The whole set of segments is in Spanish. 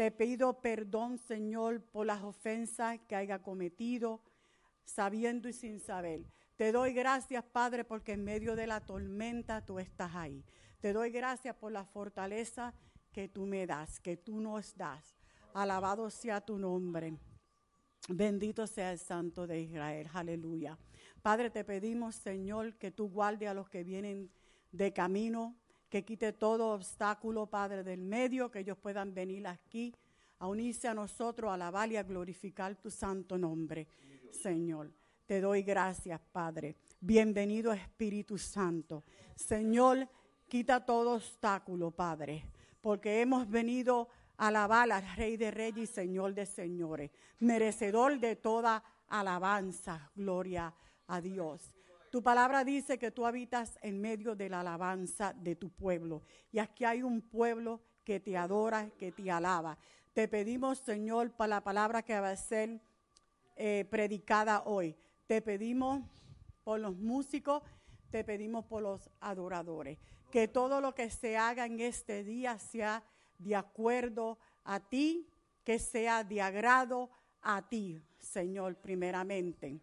Te pido perdón, Señor, por las ofensas que haya cometido, sabiendo y sin saber. Te doy gracias, Padre, porque en medio de la tormenta tú estás ahí. Te doy gracias por la fortaleza que tú me das, que tú nos das. Alabado sea tu nombre. Bendito sea el Santo de Israel. Aleluya. Padre, te pedimos, Señor, que tú guarde a los que vienen de camino, que quite todo obstáculo, Padre, del medio, que ellos puedan venir aquí a unirse a nosotros, a alabar y a glorificar tu santo nombre, Señor. Te doy gracias, Padre. Bienvenido Espíritu Santo. Señor, quita todo obstáculo, Padre, porque hemos venido a alabar al Rey de Reyes y Señor de Señores, merecedor de toda alabanza, gloria a Dios. Tu palabra dice que tú habitas en medio de la alabanza de tu pueblo. Y aquí hay un pueblo que te adora, que te alaba. Te pedimos, Señor, para la palabra que va a ser eh, predicada hoy. Te pedimos por los músicos, te pedimos por los adoradores. Que todo lo que se haga en este día sea de acuerdo a ti, que sea de agrado a ti, Señor, primeramente.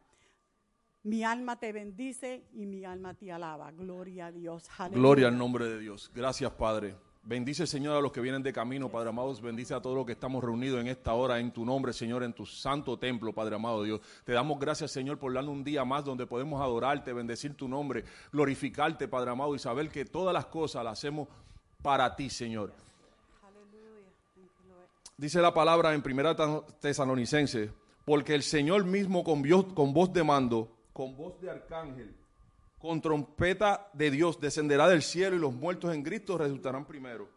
Mi alma te bendice y mi alma te alaba. Gloria a Dios. Gloria al nombre de Dios. Gracias, Padre. Bendice, Señor, a los que vienen de camino, Padre amado. Bendice a todos los que estamos reunidos en esta hora, en tu nombre, Señor, en tu santo templo, Padre amado Dios. Te damos gracias, Señor, por darnos un día más donde podemos adorarte, bendecir tu nombre, glorificarte, Padre amado, y saber que todas las cosas las hacemos para ti, Señor. Dice la palabra en Primera Tesalonicense, porque el Señor mismo con, con voz de mando con voz de arcángel, con trompeta de Dios, descenderá del cielo y los muertos en Cristo resultarán primero.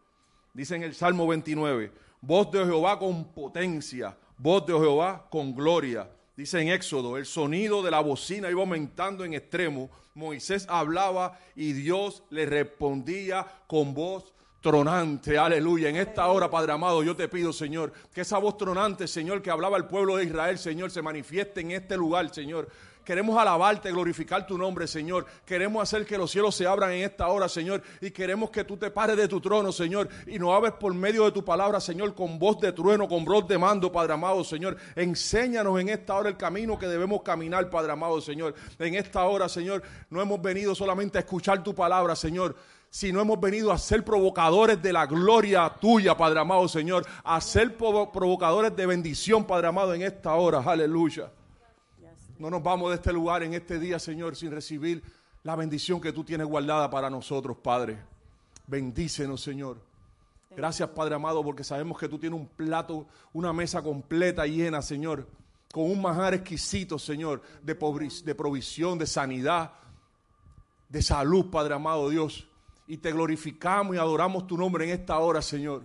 Dice en el Salmo 29, voz de Jehová con potencia, voz de Jehová con gloria. Dice en Éxodo, el sonido de la bocina iba aumentando en extremo. Moisés hablaba y Dios le respondía con voz tronante, aleluya. En esta hora, Padre amado, yo te pido, Señor, que esa voz tronante, Señor, que hablaba el pueblo de Israel, Señor, se manifieste en este lugar, Señor. Queremos alabarte, glorificar tu nombre, Señor. Queremos hacer que los cielos se abran en esta hora, Señor. Y queremos que tú te pares de tu trono, Señor. Y nos hables por medio de tu palabra, Señor, con voz de trueno, con voz de mando, Padre amado, Señor. Enséñanos en esta hora el camino que debemos caminar, Padre amado, Señor. En esta hora, Señor, no hemos venido solamente a escuchar tu palabra, Señor sino hemos venido a ser provocadores de la gloria tuya, Padre amado Señor, a ser provocadores de bendición, Padre amado, en esta hora. Aleluya. No nos vamos de este lugar en este día, Señor, sin recibir la bendición que tú tienes guardada para nosotros, Padre. Bendícenos, Señor. Gracias, Padre amado, porque sabemos que tú tienes un plato, una mesa completa llena, Señor, con un manjar exquisito, Señor, de, de provisión, de sanidad, de salud, Padre amado Dios. Y te glorificamos y adoramos tu nombre en esta hora, Señor.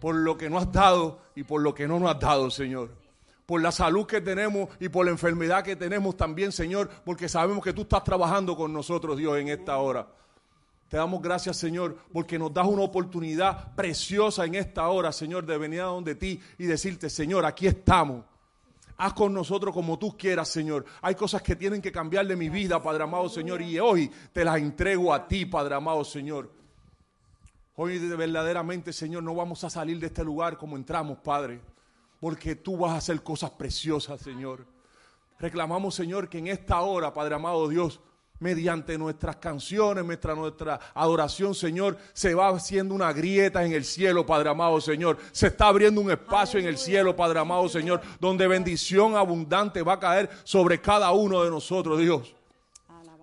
Por lo que nos has dado y por lo que no nos has dado, Señor por la salud que tenemos y por la enfermedad que tenemos también, Señor, porque sabemos que tú estás trabajando con nosotros, Dios, en esta hora. Te damos gracias, Señor, porque nos das una oportunidad preciosa en esta hora, Señor, de venir a donde ti y decirte, Señor, aquí estamos. Haz con nosotros como tú quieras, Señor. Hay cosas que tienen que cambiar de mi vida, Padre amado, Señor, y hoy te las entrego a ti, Padre amado, Señor. Hoy verdaderamente, Señor, no vamos a salir de este lugar como entramos, Padre porque tú vas a hacer cosas preciosas, Señor. Reclamamos, Señor, que en esta hora, Padre amado Dios, mediante nuestras canciones, nuestra, nuestra adoración, Señor, se va haciendo una grieta en el cielo, Padre amado Señor. Se está abriendo un espacio en el cielo, Padre amado Señor, donde bendición abundante va a caer sobre cada uno de nosotros, Dios.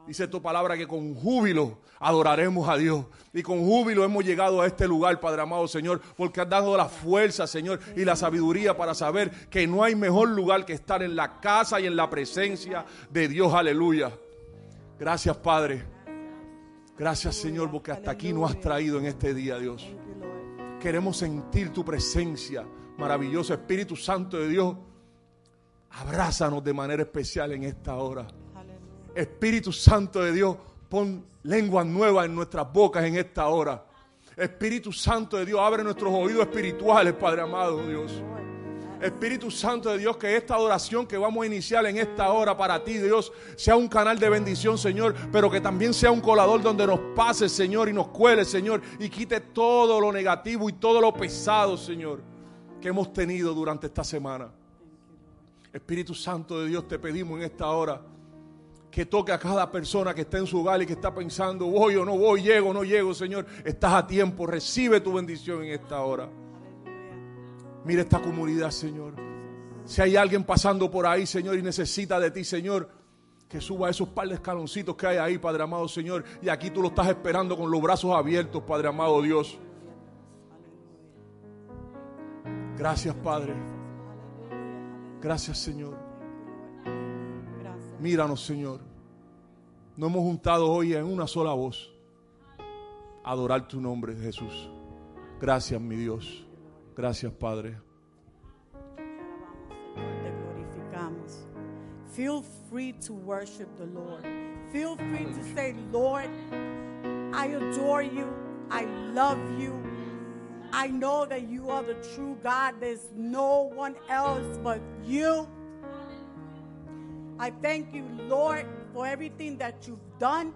Dice tu palabra que con júbilo adoraremos a Dios. Y con júbilo hemos llegado a este lugar, Padre amado Señor, porque has dado la fuerza, Señor, y la sabiduría para saber que no hay mejor lugar que estar en la casa y en la presencia de Dios. Aleluya. Gracias, Padre. Gracias, Señor, porque hasta aquí nos has traído en este día, Dios. Queremos sentir tu presencia, maravilloso Espíritu Santo de Dios. Abrázanos de manera especial en esta hora. Espíritu Santo de Dios, pon lenguas nuevas en nuestras bocas en esta hora. Espíritu Santo de Dios, abre nuestros oídos espirituales, Padre amado Dios. Espíritu Santo de Dios, que esta adoración que vamos a iniciar en esta hora para ti, Dios, sea un canal de bendición, Señor, pero que también sea un colador donde nos pase, Señor, y nos cuele, Señor, y quite todo lo negativo y todo lo pesado, Señor. que hemos tenido durante esta semana. Espíritu Santo de Dios, te pedimos en esta hora que toque a cada persona que está en su hogar y que está pensando, voy o no voy, llego o no llego, Señor. Estás a tiempo, recibe tu bendición en esta hora. Mira esta comunidad, Señor. Si hay alguien pasando por ahí, Señor, y necesita de ti, Señor, que suba esos par de escaloncitos que hay ahí, Padre amado, Señor. Y aquí tú lo estás esperando con los brazos abiertos, Padre amado Dios. Gracias, Padre. Gracias, Señor. Míranos, Señor. Nos hemos juntado hoy en una sola voz. Adorar tu nombre, Jesús. Gracias, mi Dios. Gracias, Padre. Te glorificamos. Feel free to worship the Lord. Feel free to say, Lord, I adore you. I love you. I know that you are the true God. There's no one else but you. I thank you, Lord, for everything that you've done,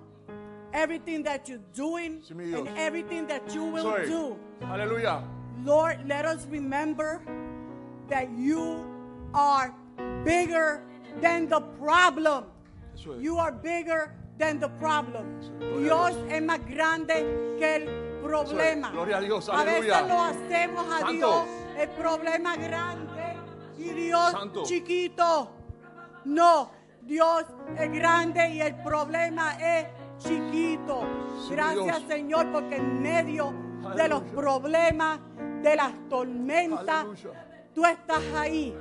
everything that you're doing, and everything that you will Soy. do. Hallelujah. Lord, let us remember that you are bigger than the problem. You are bigger than the problem. Dios es más grande que el problema. Gloria a Dios, A veces lo hacemos a Santo. Dios el problema grande y Dios Santo. chiquito. No, Dios es grande y el problema es chiquito. Gracias. Señor porque en medio de los problemas, de las tormentas, tú estás ahí.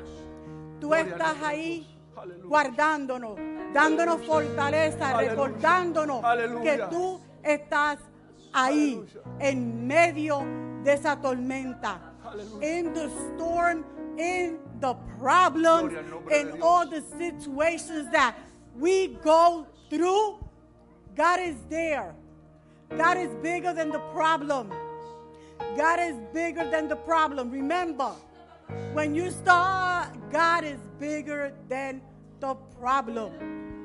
Tú estás ahí guardándonos, dándonos fortaleza, recordándonos que tú estás ahí en medio de esa tormenta. In the storm, in the problems, Gloria al nombre de in all the situations that we go through, God is there. God is bigger than the problem. God is bigger than the problem. Remember, when you start, God is bigger than the problem.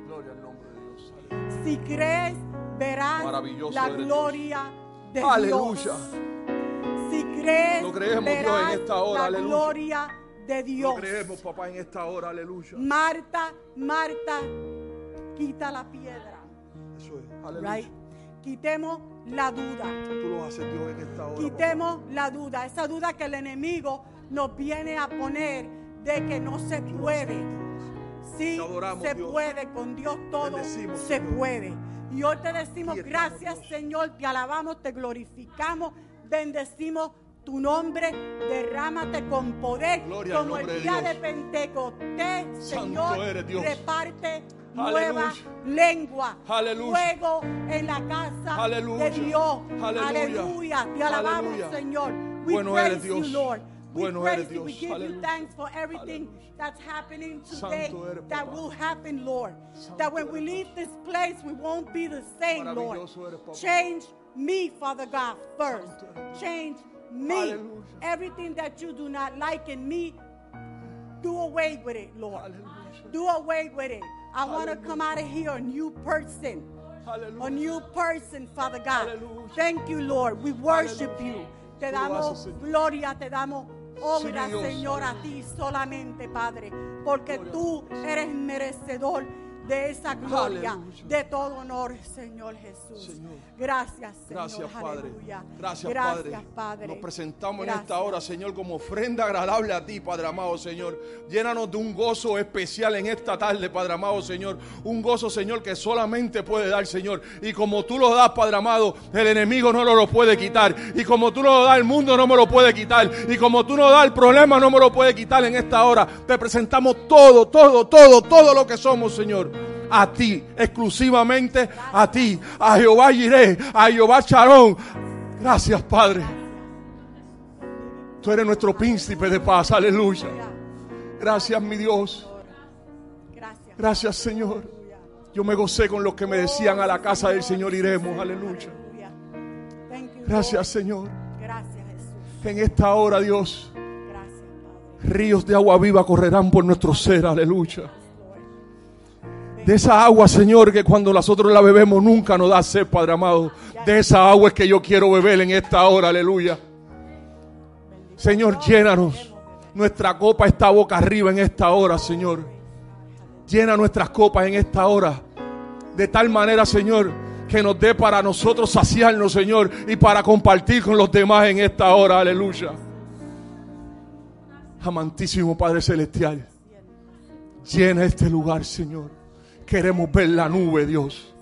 Gloria al nombre de Dios. Aleluya. Si crees, verás la gloria de Aleluya. Dios. Si crees, creemos, Dios, en verás esta hora. la gloria de Lo Dios. creemos, papá, en esta hora. Aleluya. Marta, Marta, quita la piedra. Eso es. Aleluya. Right? Quitemos la duda. Tú lo haces, Dios, en esta hora. papá. Quitemos la duda, esa duda que el enemigo nos viene a poner de que no se puede. Sí, adoramos, se Dios. puede, con Dios todo Bendecimos, se Señor. puede. Y hoy te decimos estamos, gracias Dios. Señor, te alabamos, te glorificamos, bendecimos tu nombre, derrámate con poder, Gloria como el de día Dios. de Pentecostés, Señor, reparte Aleluya. nueva lengua, Aleluya. fuego en la casa Aleluya. de Dios, Aleluya. te alabamos. Señor. We Bueno praise eres, Dios. you, Lord. We Bueno praise you. We give you thanks for everything that's happening today eres, that will happen, Lord. Santo that when we leave this place, we won't be the same, Lord. Eres. Change me, Father God, first. Change me. Aleluya. Everything that you do not like in me, do away with it, Lord. Aleluya. Do away with it. I want to come out of here a new person. A new person, Father God. Thank you, Lord. We worship you. Te damos gloria, te damos obra, Sí. Señor, a ti solamente, Padre. Porque tú eres merecedor de esa gloria, Aleluya. de todo honor, Señor Jesús. Señor. Gracias, Señor. Gracias, Padre. Gracias, Gracias, Padre. Nos presentamos en esta hora, Señor, como ofrenda agradable a ti, Padre amado, Señor. Llénanos de un gozo especial en esta tarde, Padre amado, Señor. Un gozo, Señor, que solamente puede dar, Señor. Y como tú lo das, Padre amado, el enemigo no lo, lo puede quitar. Y como tú lo das, el mundo no me lo puede quitar. Y como tú no das, el problema no me lo puede quitar en esta hora. Te presentamos todo, todo, todo, todo lo que somos, Señor a ti, exclusivamente a ti, a Jehová Jireh, a Jehová Charón. Gracias, Padre. Tú eres nuestro príncipe de paz, aleluya. Gracias, mi Dios. Gracias. Señor. Yo me gocé con los que me decían a la casa del Señor iremos, aleluya. Gracias. Señor. Gracias, Jesús. En esta hora, Dios, ríos de agua viva correrán por nuestro ser, aleluya. De esa agua, Señor, que cuando nosotros la bebemos nunca nos da sed, Padre amado. De esa agua es que yo quiero beber en esta hora, aleluya. Señor, llénanos. Nuestra copa está boca arriba en esta hora, Señor. Llena nuestras copas en esta hora. De tal manera, Señor, que nos dé para nosotros saciarnos, Señor, y para compartir con los demás en esta hora. Aleluya. Amantísimo Padre Celestial, llena este lugar, Señor. Queremos ver la nube, Dios.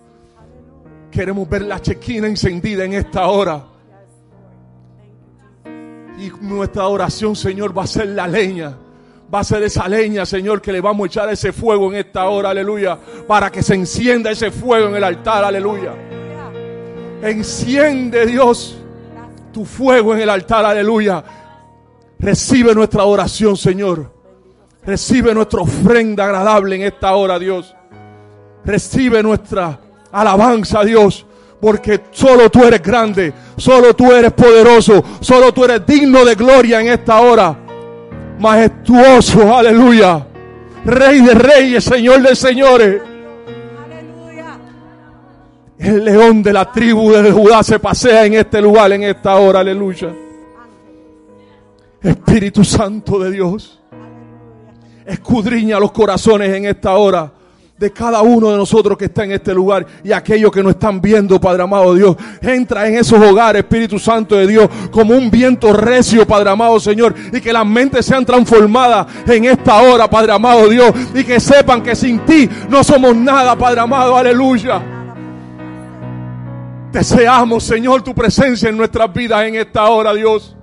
Queremos ver la chequina encendida en esta hora. Y nuestra oración, Señor, va a ser la leña. Va a ser esa leña, Señor, que le vamos a echar ese fuego en esta hora, aleluya. Para que se encienda ese fuego en el altar, aleluya. Enciende, Dios, tu fuego en el altar, aleluya. Recibe nuestra oración, Señor. Recibe nuestra ofrenda agradable en esta hora, Dios. Recibe nuestra alabanza, Dios. Porque solo tú eres grande, solo tú eres poderoso, solo tú eres digno de gloria en esta hora. Majestuoso, aleluya. Rey de reyes, Señor de señores. Aleluya. El león de la tribu de Judá se pasea en este lugar, en esta hora, aleluya. Espíritu Santo de Dios, escudriña los corazones en esta hora de cada uno de nosotros que está en este lugar y aquellos que nos están viendo, Padre amado Dios. Entra en esos hogares, Espíritu Santo de Dios, como un viento recio, Padre amado Señor, y que las mentes sean transformadas en esta hora, Padre amado Dios, y que sepan que sin ti no somos nada, Padre amado, aleluya. Deseamos, Señor, tu presencia en nuestras vidas en esta hora, Dios.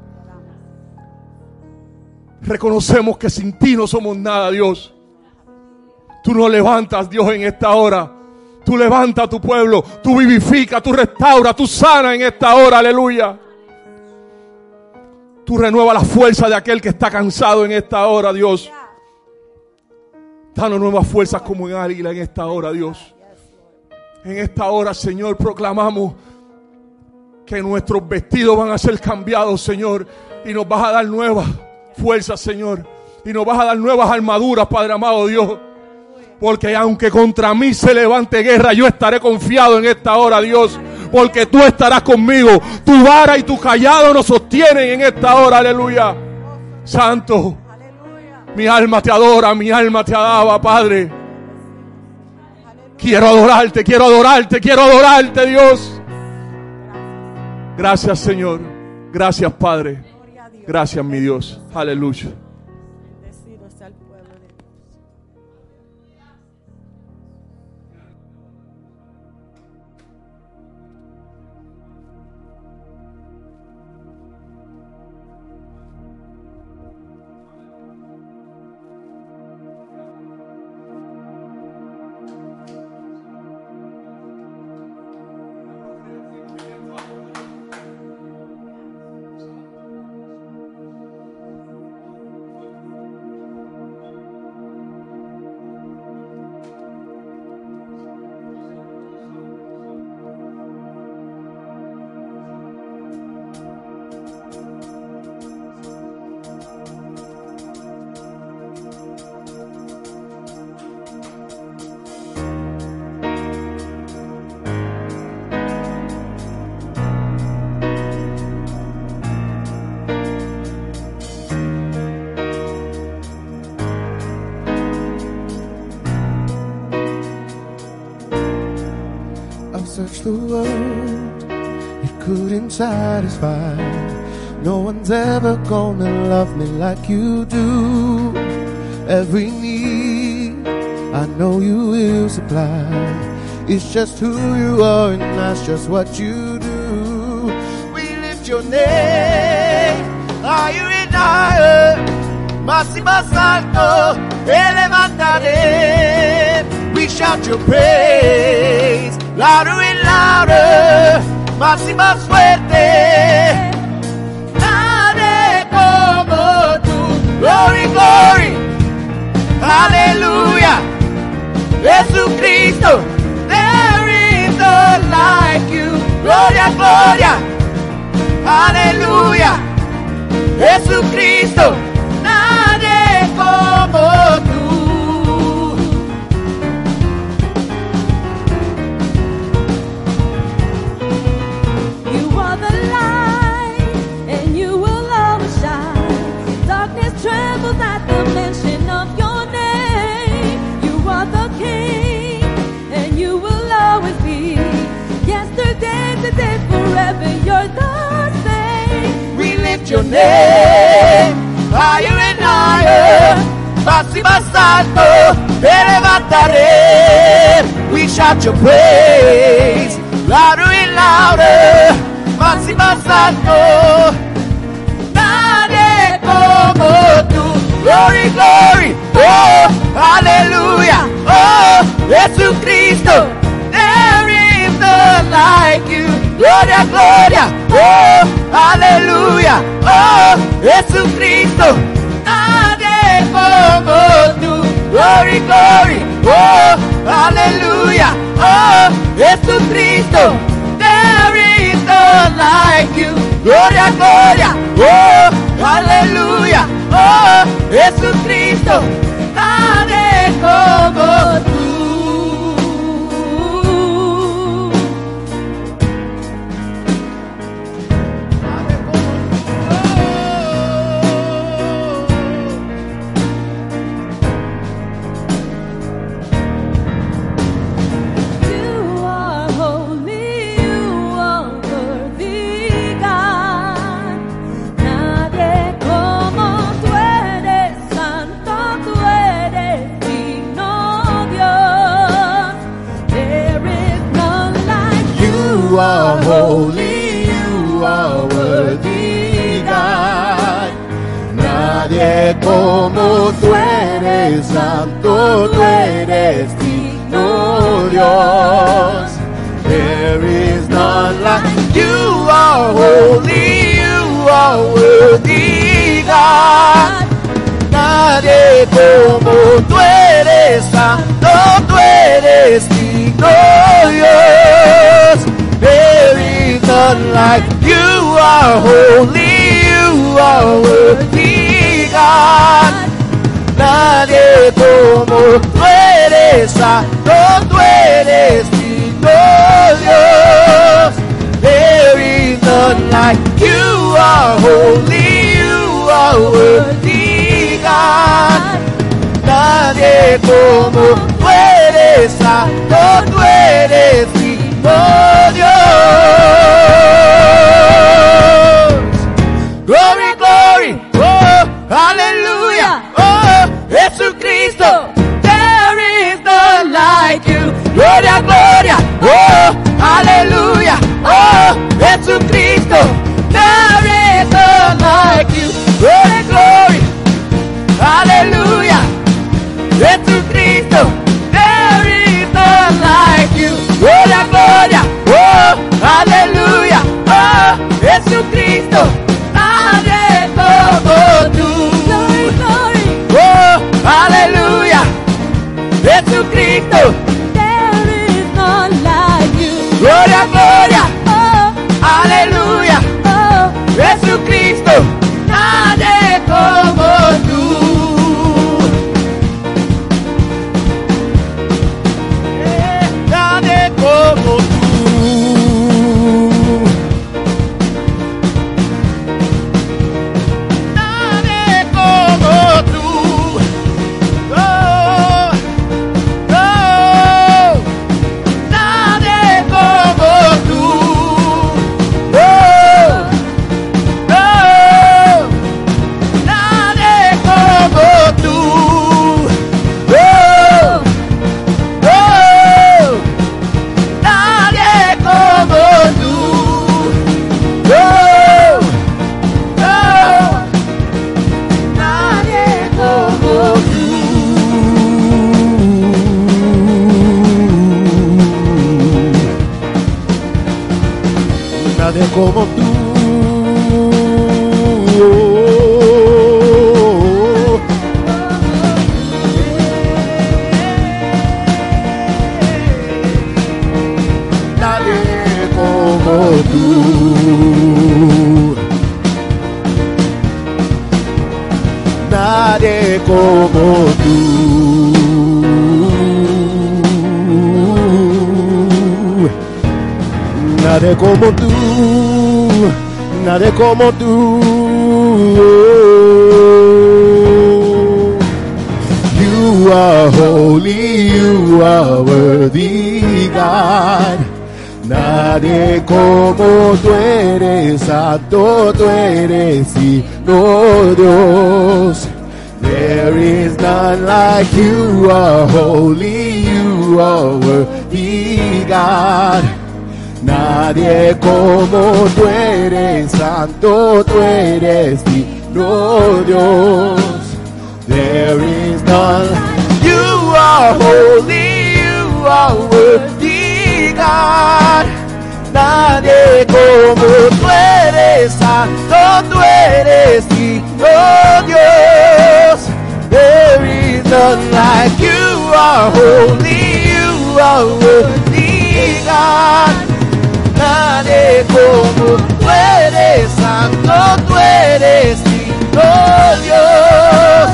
Reconocemos que sin ti no somos nada, Dios. Tú nos levantas, Dios, en esta hora. Tú levantas a tu pueblo. Tú vivificas, tú restauras, tú sanas en esta hora. Aleluya. Tú renuevas la fuerza de aquel que está cansado en esta hora, Dios. Danos nuevas fuerzas como en águila en esta hora, Dios. En esta hora, Señor, proclamamos que nuestros vestidos van a ser cambiados, Señor. Y nos vas a dar nuevas fuerzas, Señor. Y nos vas a dar nuevas armaduras, Padre amado Dios. Porque aunque contra mí se levante guerra, yo estaré confiado en esta hora, Dios. Porque tú estarás conmigo. Tu vara y tu callado nos sostienen en esta hora, aleluya. Santo, mi alma te adora, mi alma te alaba, Padre. Quiero adorarte, quiero adorarte, quiero adorarte, Dios. Gracias, Señor. Gracias, Padre. Gracias, mi Dios. Aleluya. You do. Every need, I know you will supply. It's just who you are, and that's just what you do. We lift your name higher and higher. Más alto levantaré. We shout your praise louder and louder. Más y Glory, glory. Aleluya. Jesucristo. There is none like you. Gloria, gloria. Aleluya. Jesucristo. Nadie como tú. Lift your name higher and higher. Y más te. We shout your praise louder and louder. Y más. Nadie como tú. Glory, glory. Oh, aleluya. Oh, Jesucristo. There is none like you. Gloria, gloria. Oh, aleluya. Oh, Jesucristo. Nadie como tú. Glory, glory. Oh, aleluya. Oh, Jesucristo. There is none like you. Gloria, gloria. Oh, aleluya. Oh, Jesucristo. Nadie como tú. Como tú eres santo, tú eres digno, Dios. There is none like you are holy, you are worthy, God. Nadie como tú eres santo, tú eres digno, Dios. There is none like you are holy, you are worthy, God. Nadie como tú eres santo, tú eres digno, Dios. There is none like you are holy, you are worthy, God. Nadie como tú eres santo, tú eres digno, Dios. Oh, hallelujah, oh, Jesucristo. There is none like you. Gloria, gloria, oh, hallelujah, Jesucristo. Nadie como tú. Nadie como tú. Oh. You are holy, you are worthy, God. Nadie como tú eres, santo tú eres, no Dios. There is none like you, are holy, you are worthy, God. Nadie como tú eres, santo tú eres, no Dios. There is none. You are holy, you are worthy, God. Nadie como tú eres, santo tú eres, no Dios. There is none like you are holy, you are worthy, God. Como tú eres, santo tú eres, no Dios.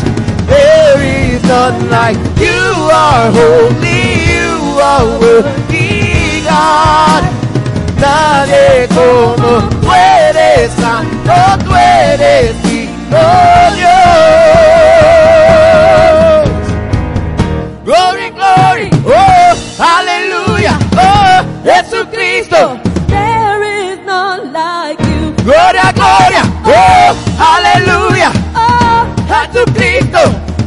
There is none like you are holy, you are worthy, God. Nadie como tú eres, santo tú eres, no Dios. Glory, glory, oh, aleluya, Gloria, gloria, oh, aleluya, Oh, Jesucristo.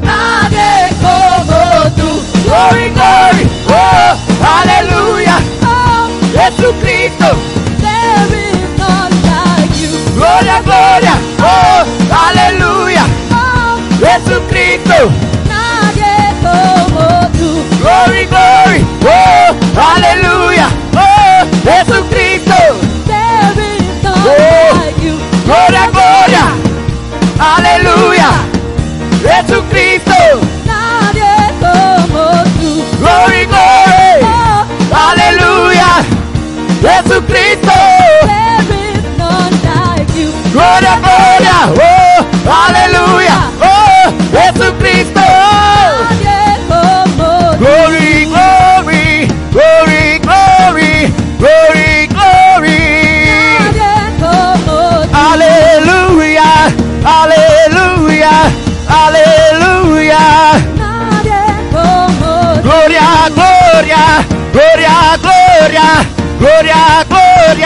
Nadie como tú. Glory, glory, oh, aleluya, oh, Jesucristo.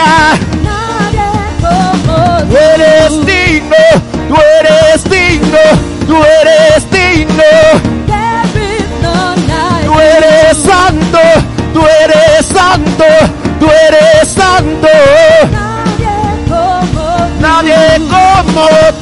Gloria. Nadie como Tú eres digno, tú eres digno, tú eres digno. Tú eres santo, tú eres santo, tú eres santo. Nadie como tú.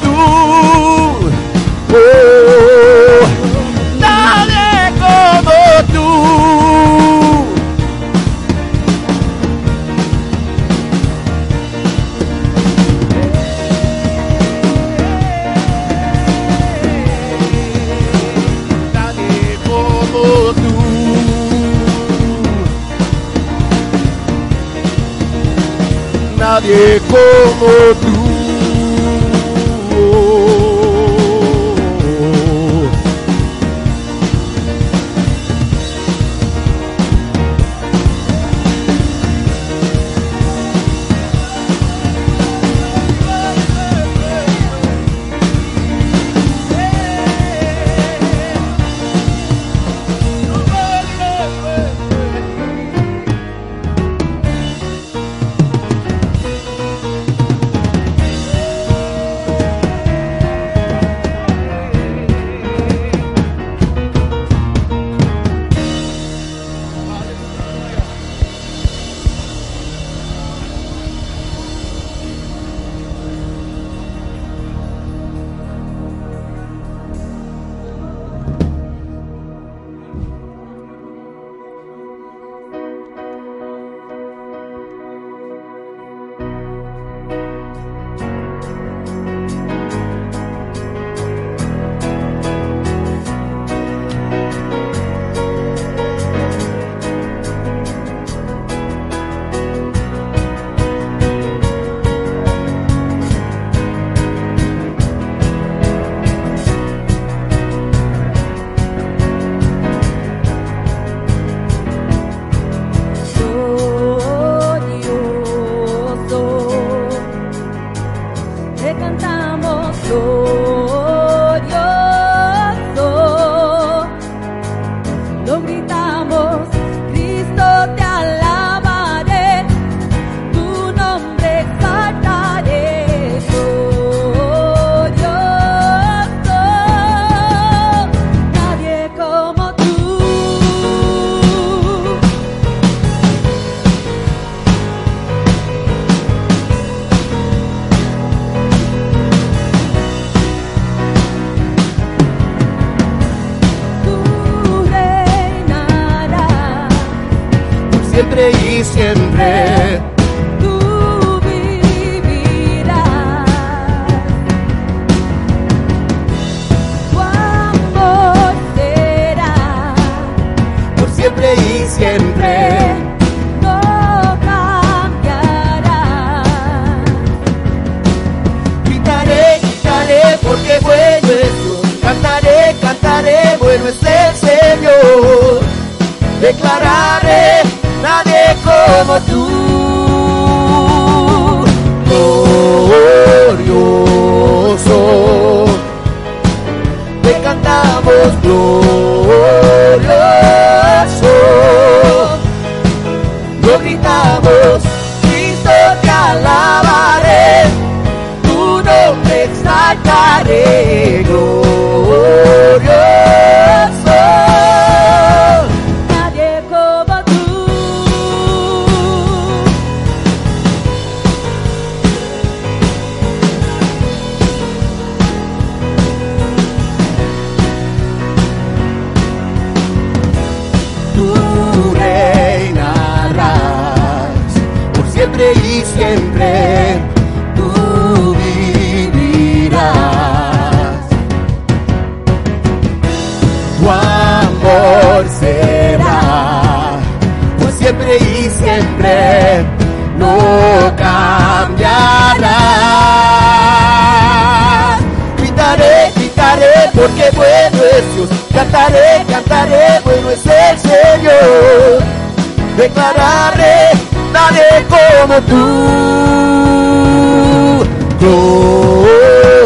declararé, nadie como tú,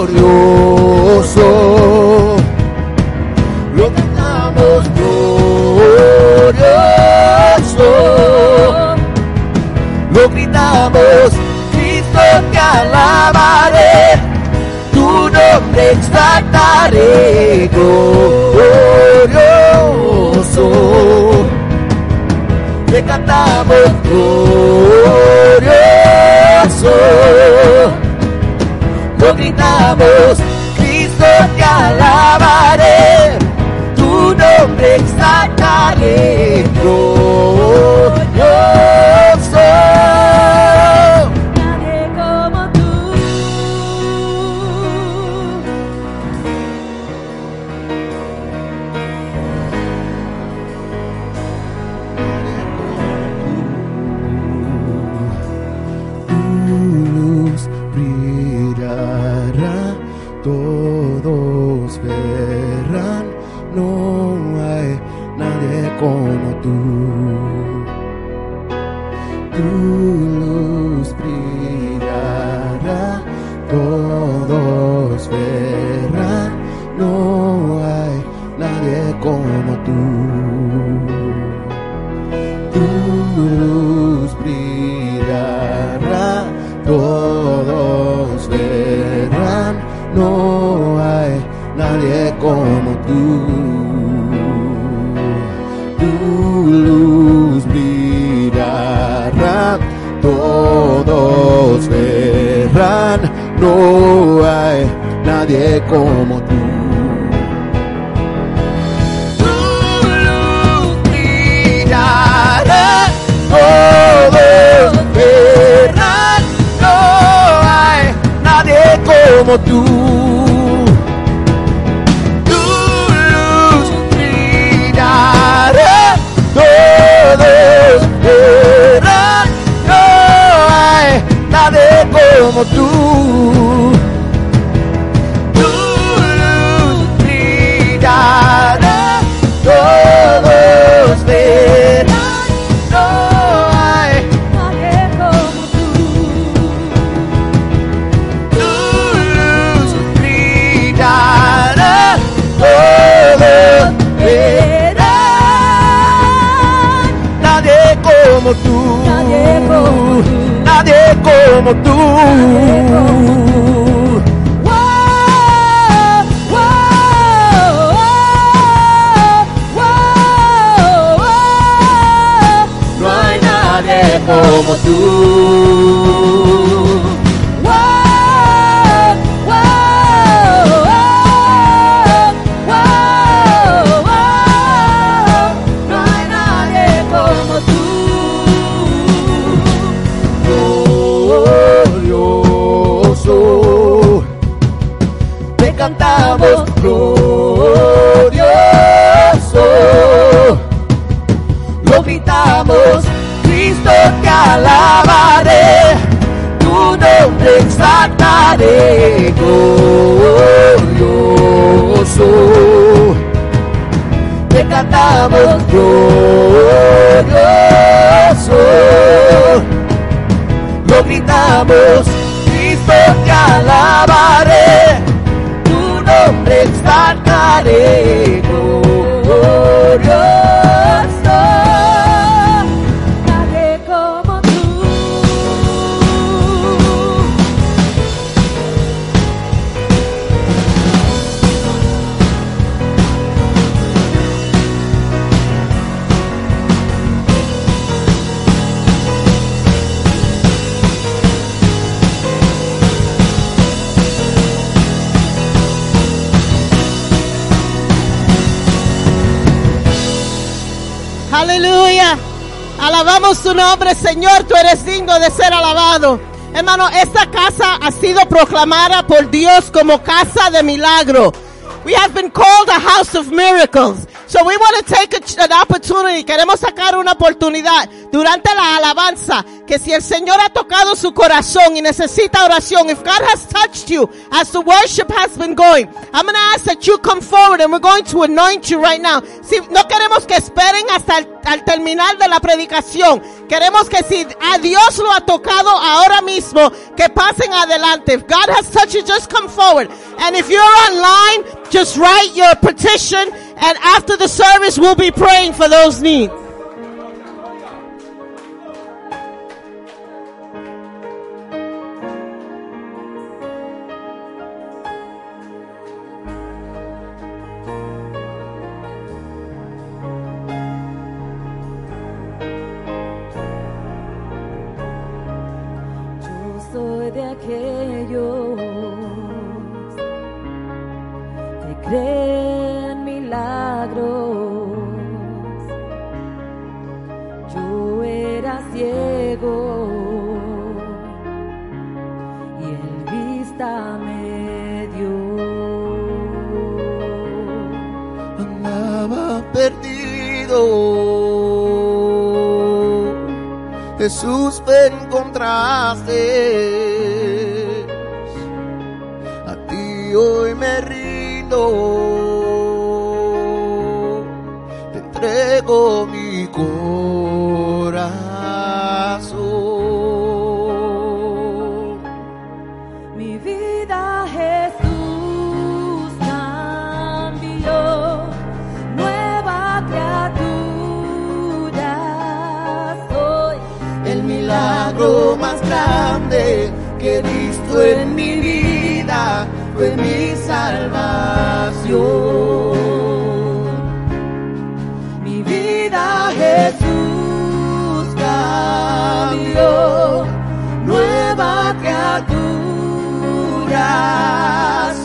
glorioso. Lo cantamos glorioso, lo gritamos, Cristo te alabaré, tu nombre exaltaré. Glorioso. cantamos glorioso, lo gritamos, Cristo te alaba. como tú. Tú lucirás, todos verán, no hay nadie como tú. como tú como tú. Nadie como tú. Nadie como tú. Nadie como tú. como tú. Nombre exaltaré, glorioso. Te cantamos glorioso lo gritamos, Cristo te alabaré, tu nombre exaltaré, Alabamos tu nombre, Señor. Tú eres digno de ser alabado. Hermano, esta casa ha sido proclamada por Dios como casa de milagro. We have been called a house of miracles. So we want to take a an opportunity. Queremos sacar una oportunidad durante la alabanza que si el Señor ha tocado su corazón y necesita oración, if God has touched you as the worship has been going, I'm going to ask that you come forward and we're going to anoint you right now. Si no queremos que esperen hasta el al terminar de la predicación. Queremos que si a Dios lo ha tocado ahora mismo, que pasen adelante. If God has touched you, just come forward. And if you're online, just write your petition and after the service, we'll be praying for those needs. Que he visto en mi vida fue mi salvación. Mi vida Jesús cambió, Nueva criatura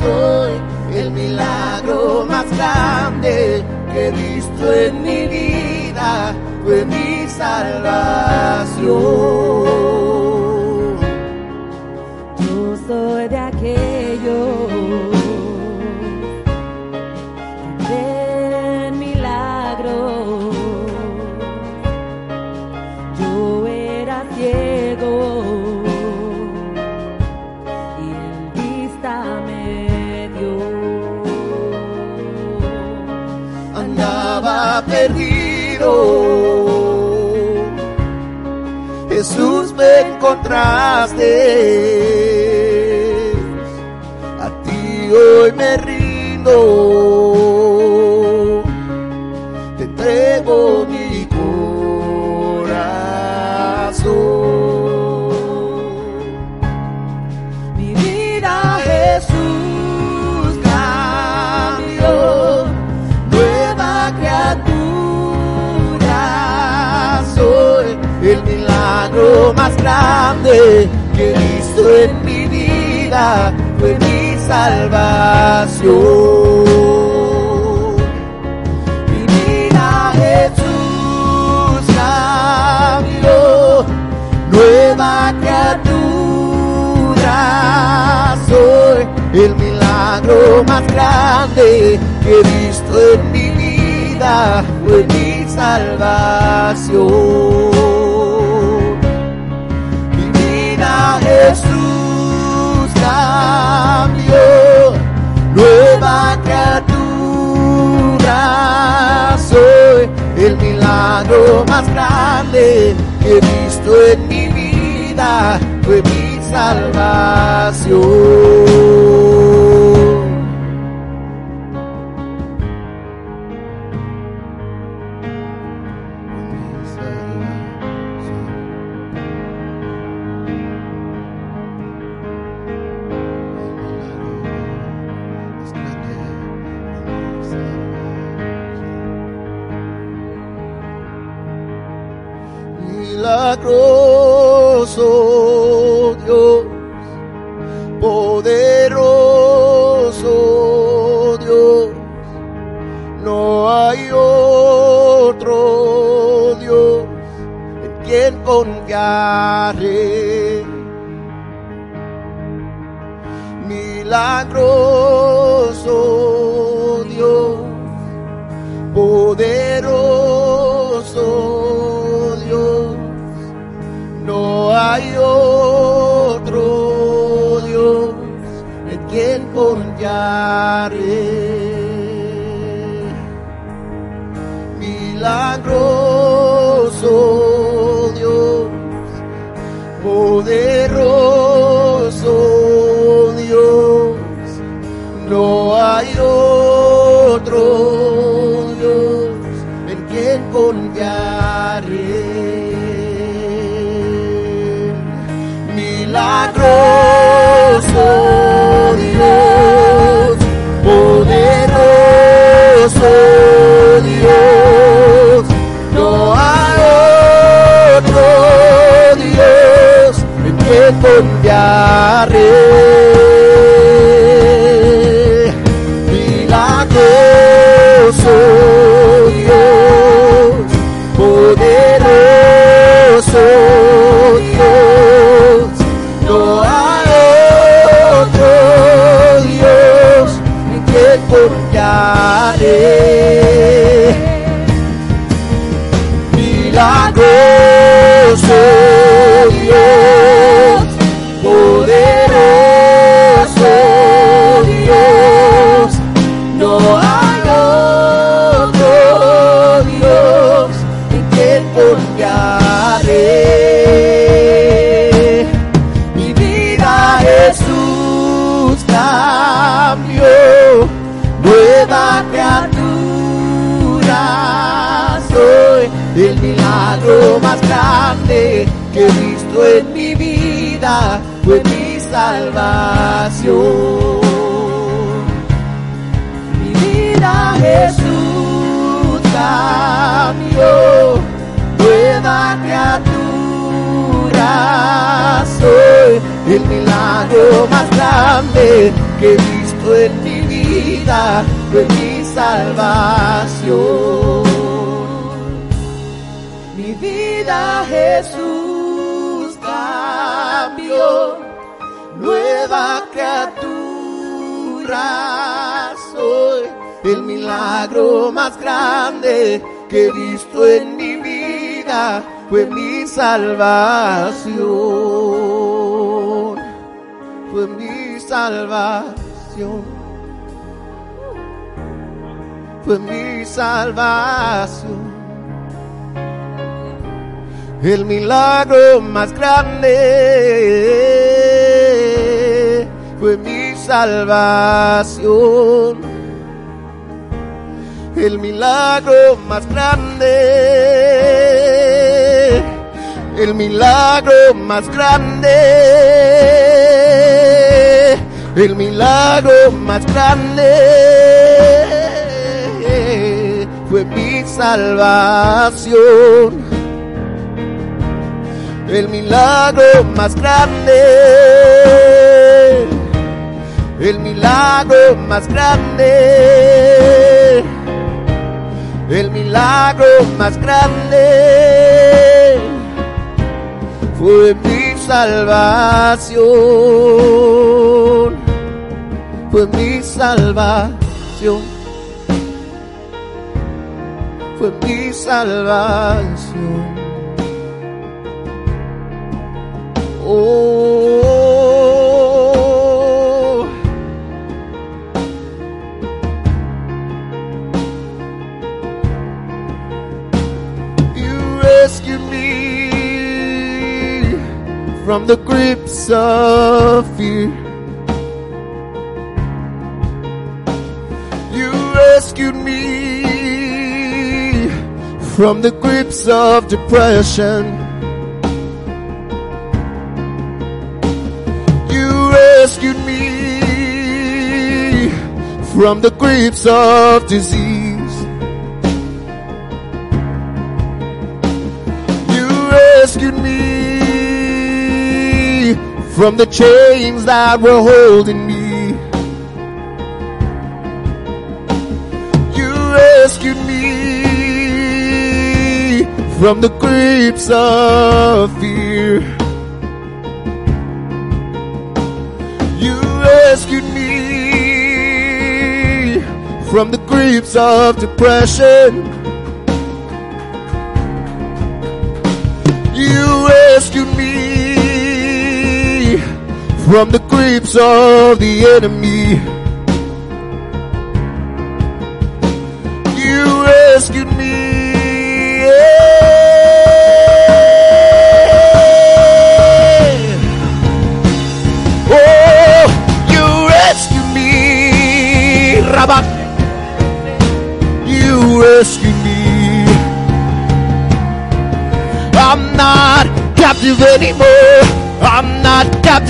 soy. El milagro más grande que he visto en mi vida fue mi salvación. Encontraste. A ti hoy me rindo. Grande que visto en mi vida fue mi salvación. Mi vida Jesús cambió, nueva criatura soy, el milagro más grande que he visto en mi vida fue mi salvación. Milagro más grande que he visto en mi vida fue mi salvación. Confiaré. Milagroso Dios, poderoso Dios, no hay otro Dios en quien confiaré. Confiaré. Más grande que he visto en mi vida fue mi salvación. Mi vida Jesús cambió, nueva criatura soy, el milagro más grande que he visto en mi vida fue mi salvación. Vida Jesús cambió, nueva criatura. Soy, el milagro más grande que he visto en mi vida. Fue mi salvación, fue mi salvación, fue mi salvación. El milagro más grande fue mi salvación. El milagro más grande, el milagro más grande, el milagro más grande fue mi salvación el milagro más grande, el milagro más grande, el milagro más grande fue mi salvación, fue mi salvación. Fue mi salvación. Oh, you rescued me from the grips of fear. You rescued me from the grips of depression. Rescued me from the grips of disease. You rescued me from the chains that were holding me. You rescued me from the grips of fear. From the grips of depression. You rescued me from the grips of the enemy.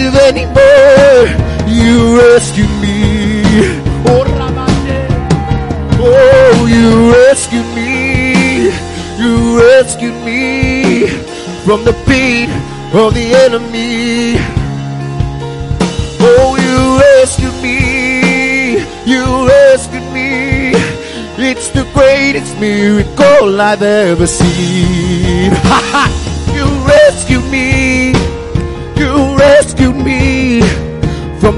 Captive anymore. You rescued me. Oh, Oh, you rescued me. You rescued me from the beat of the enemy. Oh, you rescued me. You rescued me. It's the greatest miracle I've ever seen. you rescued me. You rescued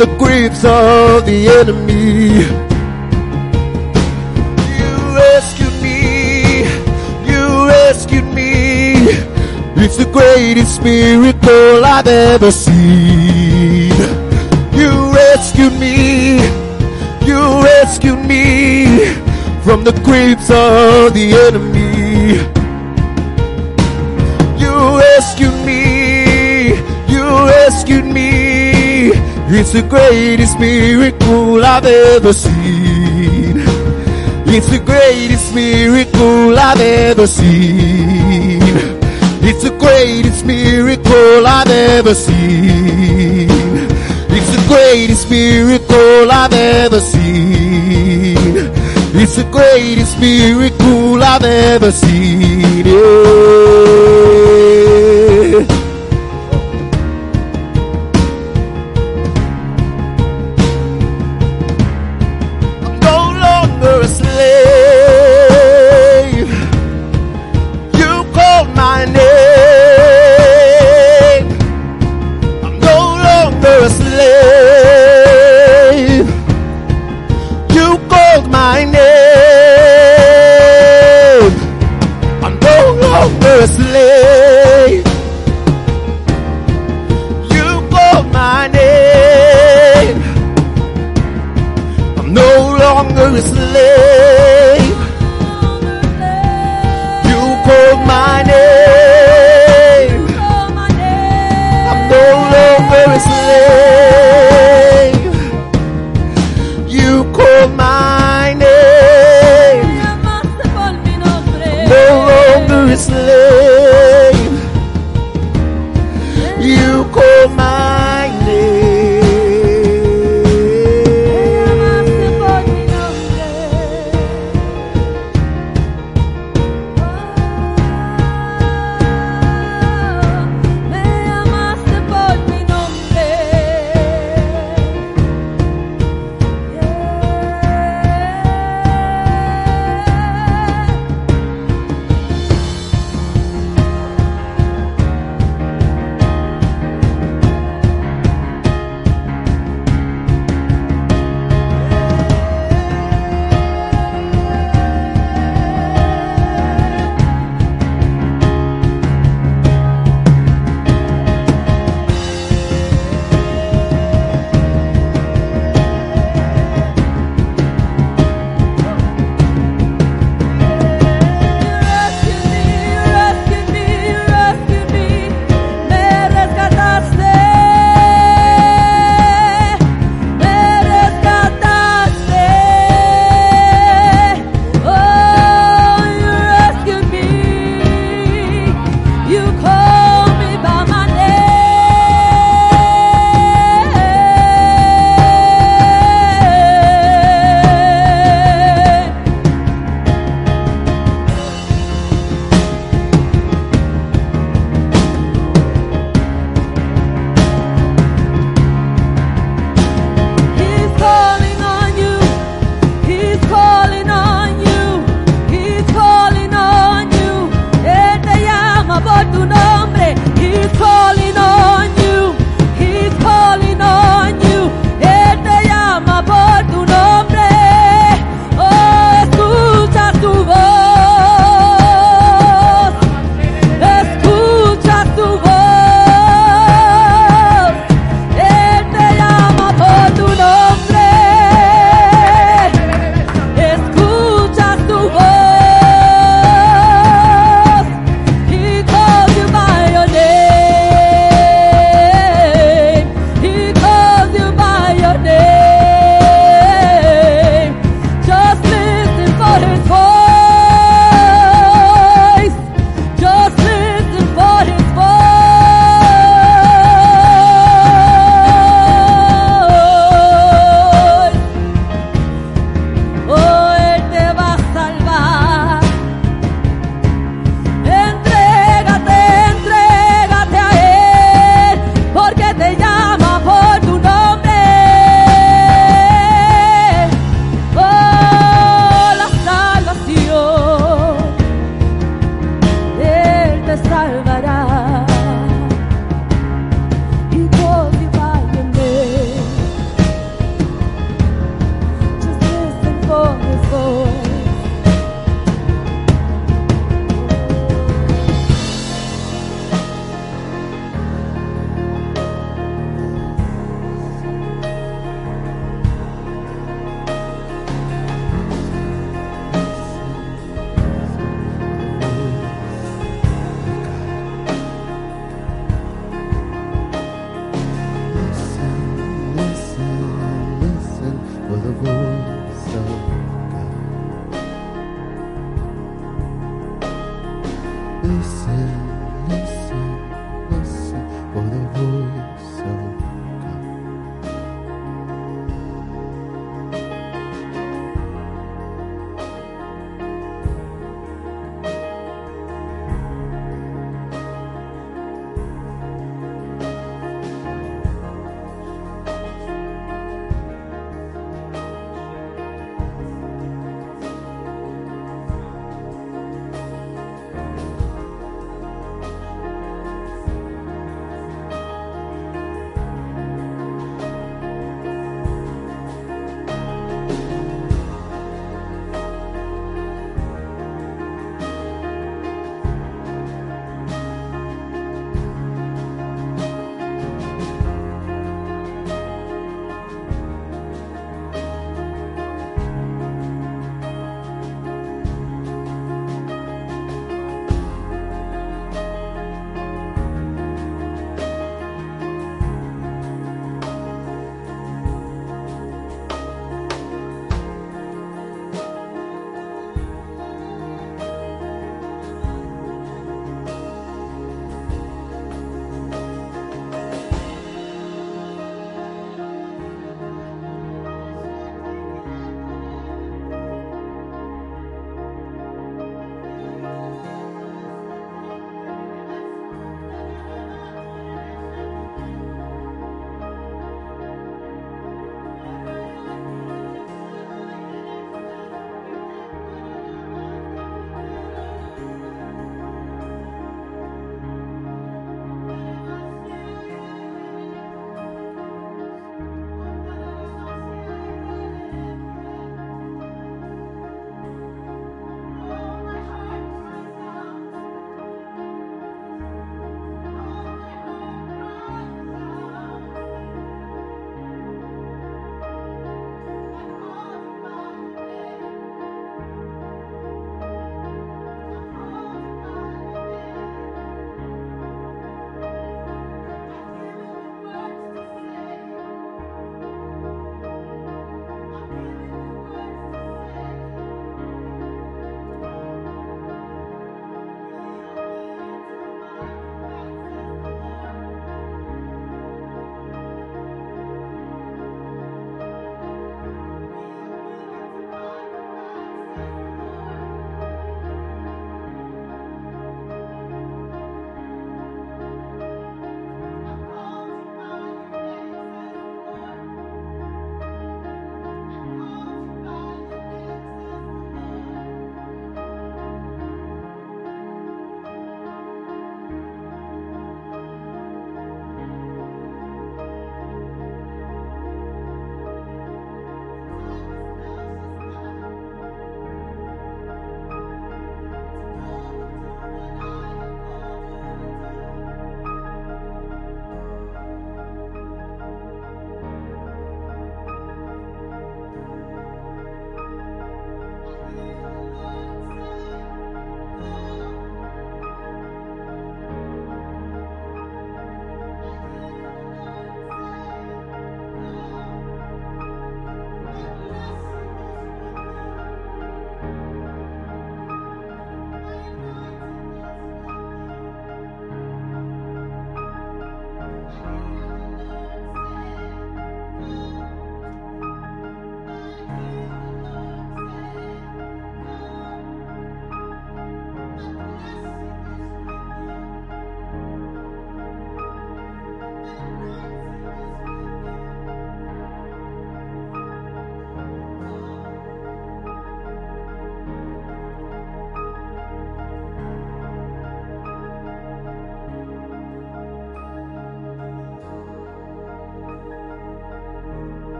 the grips of the enemy. You rescued me. You rescued me. It's the greatest miracle I've ever seen. You rescued me. You rescued me from the grips of the enemy. It's the greatest miracle I've ever seen. It's the greatest miracle I've ever seen. It's the greatest miracle I've ever seen. It's the greatest miracle I've ever seen. It's the greatest miracle I've ever seen. Yeah.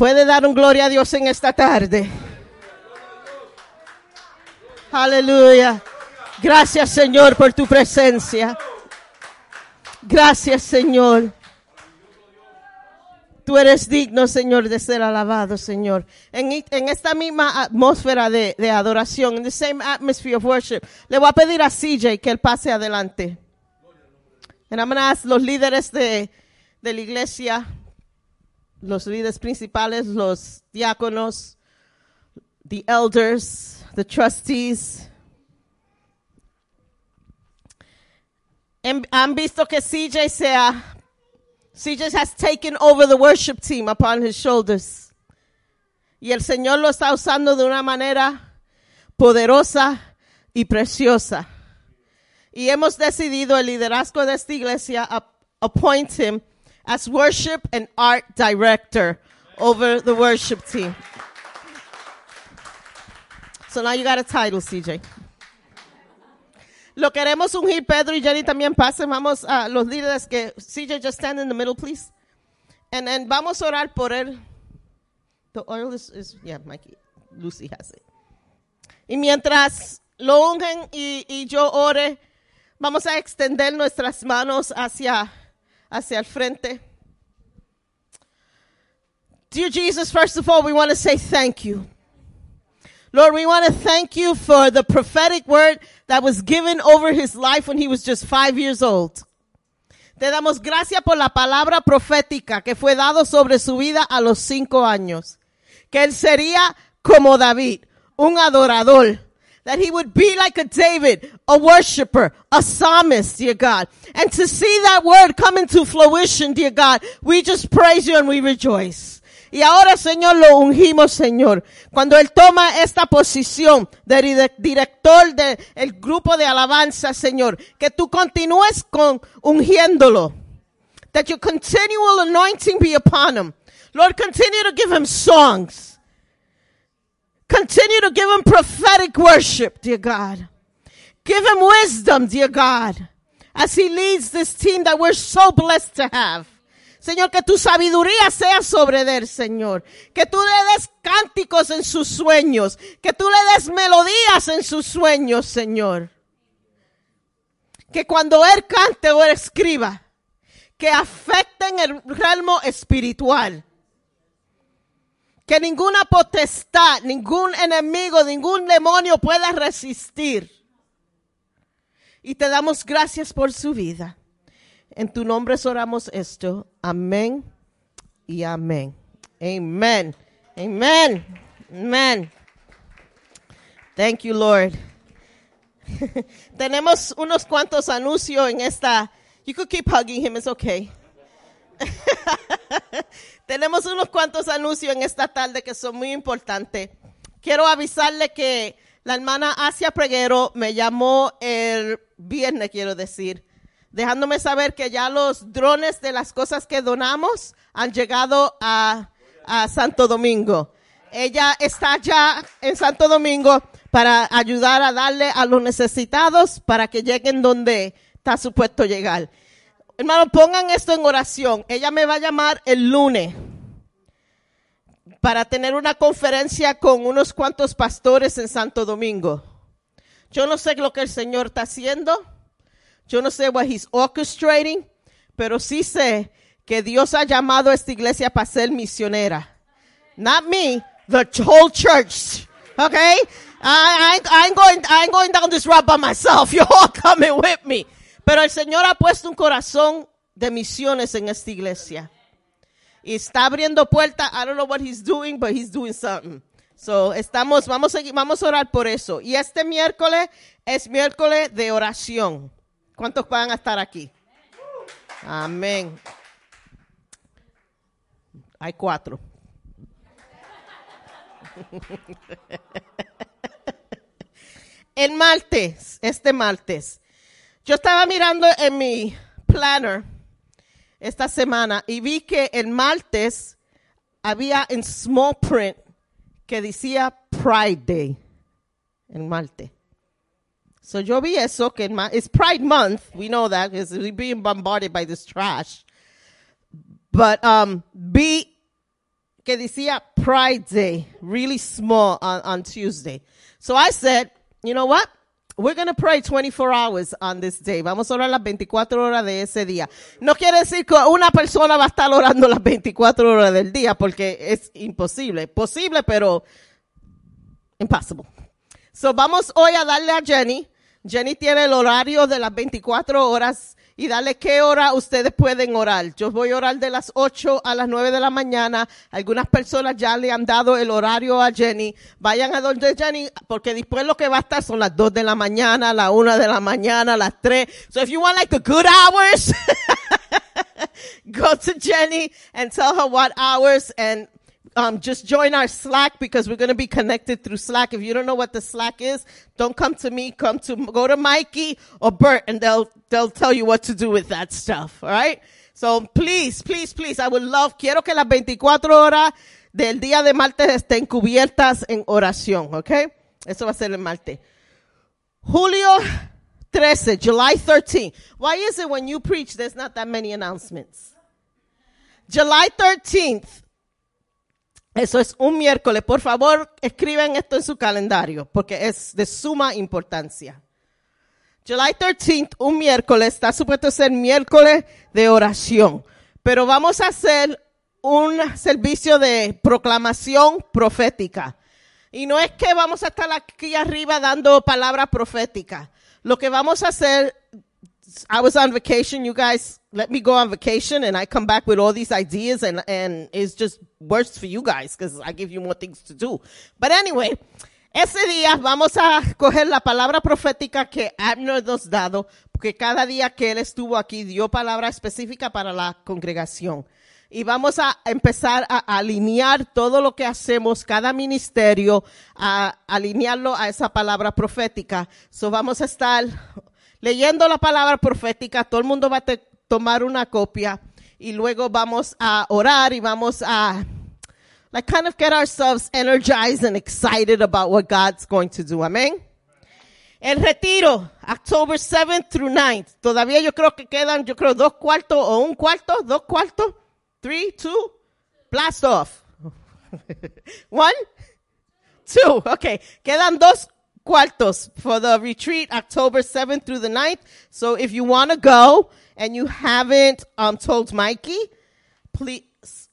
Puede dar un gloria a Dios en esta tarde. Aleluya. Gracias Señor por tu presencia. Gracias Señor. Tú eres digno, Señor, de ser alabado, Señor. En, en esta misma atmósfera de, de adoración, in the same atmosphere of worship, le voy a pedir a CJ que él pase adelante. And I'm los líderes de, de la iglesia, los líderes principales, los diáconos, the elders, the trustees. Hem- Han visto que CJ se CJ has taken over the worship team upon his shoulders. Y el Señor lo está usando de una manera poderosa y preciosa. Y hemos decidido el liderazgo de esta iglesia ap- appoint him as worship and art director over the worship team. So now you got a title, CJ. Lo queremos ungir, Pedro y Jenny también pasen. Vamos a los líderes que, CJ, just stand in the middle, please. And then vamos a orar por él. The oil is, is yeah, Mikey, Lucy has it. Y mientras lo ungen y, y yo ore, vamos a extender nuestras manos hacia, hacia el frente. Dear Jesus, first of all, we want to say thank you. Lord, we want to thank you for the prophetic word that was given over his life when he was just five years old. Te damos gracias por la palabra profética que fue dado sobre su vida a los cinco años. Que él sería como David, un adorador. That he would be like a David, a worshiper, a psalmist, dear God. And to see that word come into fruition, dear God, we just praise you and we rejoice. Y ahora, Señor, lo ungimos, Señor. Cuando Él toma esta posición de dire- director del grupo de alabanza, Señor, que tú continúes con ungiéndolo. That your continual anointing be upon him. Lord, continue to give him songs. Continue to give him prophetic worship, dear God. Give him wisdom, dear God, as he leads this team that we're so blessed to have. Señor, que tu sabiduría sea sobre él, Señor. Que tú le des cánticos en sus sueños. Que tú le des melodías en sus sueños, Señor. Que cuando él cante o él escriba, que afecten el realmo espiritual. Que ninguna potestad, ningún enemigo, ningún demonio pueda resistir. Y te damos gracias por su vida. En tu nombre oramos esto. Amén y amén. Amen. Amen. Amen. Thank you, Lord. Tenemos unos cuantos anuncios en esta. You could keep hugging him, it's okay. Tenemos unos cuantos anuncios en esta tarde que son muy importantes. Quiero avisarle que la hermana Asia Preguero me llamó el viernes, quiero decir, dejándome saber que ya los drones de las cosas que donamos han llegado a, Santo Domingo. Ella está ya en Santo Domingo para ayudar a darle a los necesitados para que lleguen donde está supuesto llegar. Hermano, pongan esto en oración. Ella me va a llamar el lunes para tener una conferencia con unos cuantos pastores en Santo Domingo. Yo no sé lo que el Señor está haciendo. Yo no sé what he's orchestrating, pero sí sé que Dios ha llamado a esta iglesia para ser misionera. Not me, the whole church. Okay? I, I, ain't going, I ain't going down this road by myself. You're all coming with me. Pero el Señor ha puesto un corazón de misiones en esta iglesia. Y está abriendo puertas. I don't know what he's doing, but he's doing something. So, estamos, vamos a, vamos a orar por eso. Y este miércoles es miércoles de oración. ¿Cuántos van a estar aquí? Amén. Hay cuatro. El martes, este martes, yo estaba mirando en mi planner esta semana y vi que el martes había en small print que decía Pride Day. El martes. So yo vi eso que it's Pride Month. We know that because we're being bombarded by this trash. But um, vi que decía Pride Day, really small on, on Tuesday. So I said, you know what? We're going to pray 24 hours on this day. Vamos a orar las 24 horas de ese día. No quiere decir que una persona va a estar orando las 24 horas del día porque es imposible. Posible, pero impossible. So vamos hoy a darle a Jenny. Jenny tiene el horario de las 24 horas y darle qué hora ustedes pueden orar. Yo voy a orar de las 8 a las 9 de la mañana. Algunas personas ya le han dado el horario a Jenny. Vayan a donde Jenny, porque después lo que va a estar son las 2 de la mañana, la 1 de la mañana, las 3. So if you want like the good hours, go to Jenny and tell her what hours and um, just join our Slack because we're going to be connected through Slack. If you don't know what the Slack is, don't come to me. Come to go to Mikey or Bert, and they'll they'll tell you what to do with that stuff. All right. So please, please, please, I would love. Quiero que las 24 horas del día de martes estén cubiertas en oración. Okay. Eso va a ser el martes. Julio 13, July 13. Why is it when you preach, there's not that many announcements? July 13th. Eso es un miércoles. Por favor, escriben esto en su calendario porque es de suma importancia. July 13th, un miércoles, está supuesto ser miércoles de oración. Pero vamos a hacer un servicio de proclamación profética. Y no es que vamos a estar aquí arriba dando palabras proféticas. Lo que vamos a hacer, I was on vacation, you guys let me go on vacation and I come back with all these ideas and, and it's just worse for you guys because I give you more things to do. But anyway, ese día vamos a coger la palabra profética que Abner nos dado, porque cada día que él estuvo aquí dio palabra específica para la congregación. Y vamos a empezar a alinear todo lo que hacemos, cada ministerio, a alinearlo a esa palabra profética. So vamos a estar leyendo la palabra profética, todo el mundo va a tomar una copia y luego vamos a orar y vamos a like kind of get ourselves energized and excited about what God's going to do. Amén. El retiro, October 7th through 9th. Todavía yo creo que quedan, yo creo, dos cuartos o un cuarto, dos cuartos, three, two, blast off. One, two, okay. Quedan dos cuartos for the retreat, October 7th through the 9th. So if you want to go and you haven't um, told Mikey, please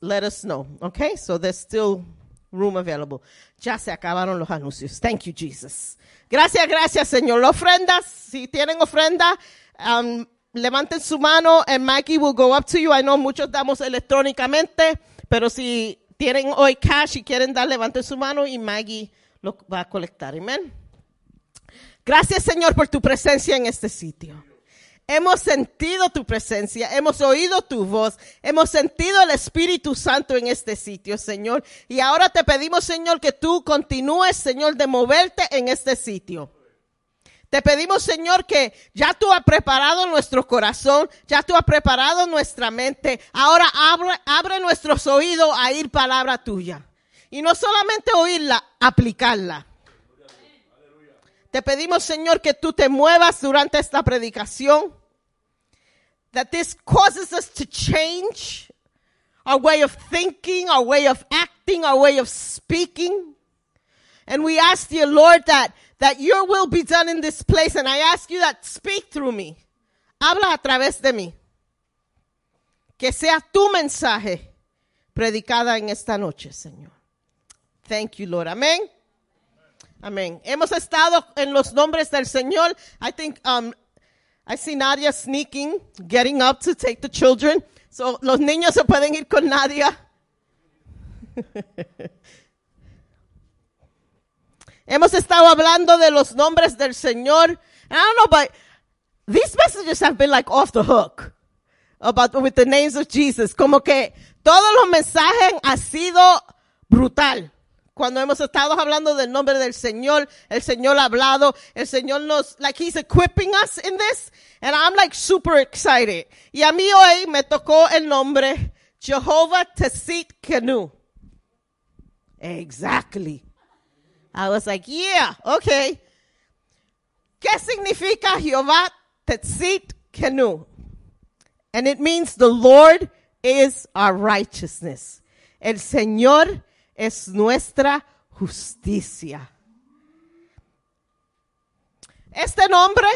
let us know. Okay? So there's still room available. Ya se acabaron los anuncios. Thank you, Jesus. Gracias, gracias, Señor. Las ofrendas, si tienen ofrenda, um, levanten su mano and Mikey will go up to you. I know muchos damos electrónicamente, pero si tienen hoy cash y quieren dar, levanten su mano y Maggie lo va a colectar. Amén. Gracias, Señor, por tu presencia en este sitio. Hemos sentido tu presencia, hemos oído tu voz, hemos sentido el Espíritu Santo en este sitio, Señor. Y ahora te pedimos, Señor, que tú continúes, Señor, de moverte en este sitio. Te pedimos, Señor, que ya tú has preparado nuestro corazón, ya tú has preparado nuestra mente. Ahora abre, abre nuestros oídos a ir palabra tuya. Y no solamente oírla, aplicarla. Te pedimos, Señor, que tú te muevas durante esta predicación. That this causes us to change our way of thinking, our way of acting, our way of speaking. And we ask you, Lord, that, that your will be done in this place. And I ask you that speak through me. Habla a través de mí. Que sea tu mensaje predicada en esta noche, Señor. Thank you, Lord. Amén. Amén. Hemos estado en los nombres del Señor. I think um, I see Nadia sneaking, getting up to take the children. So los niños se pueden ir con Nadia. Hemos estado hablando de los nombres del Señor. And I don't know, but these messages have been like off the hook about with the names of Jesus. Como que todos los mensajes han sido brutal. Cuando hemos estado hablando del nombre del Señor, el Señor ha hablado, el Señor nos, like He's equipping us in this, and I'm like super excited. Y a mí hoy me tocó el nombre Jehovah Tesit Kenu. Exactly. I was like, yeah, okay. ¿Qué significa Jehová Tetzit Kenu? And it means the Lord is our righteousness. el Señor es nuestra justicia. Este nombre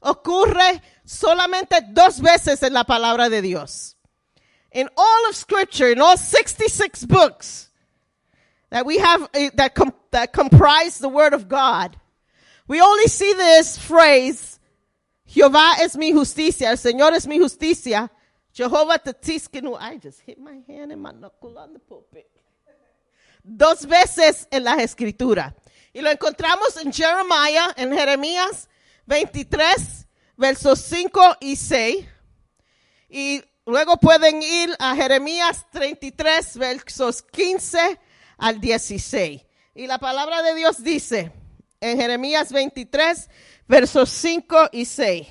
ocurre solamente dos veces en la palabra de Dios. In all of scripture, in all 66 books that we have, eh, that, that comprise the word of God, we only see this phrase, Jehová es mi justicia, el Señor es mi justicia, Jehovah Tatiskenu. I just hit my hand and my knuckle on the pulpit. Dos veces en las escrituras. Y lo encontramos en Jeremiah, en Jeremías 23, versos 5 y 6. Y luego pueden ir a Jeremías 33, versos 15 al 16. Y la palabra de Dios dice en Jeremías 23, versos 5 y 6.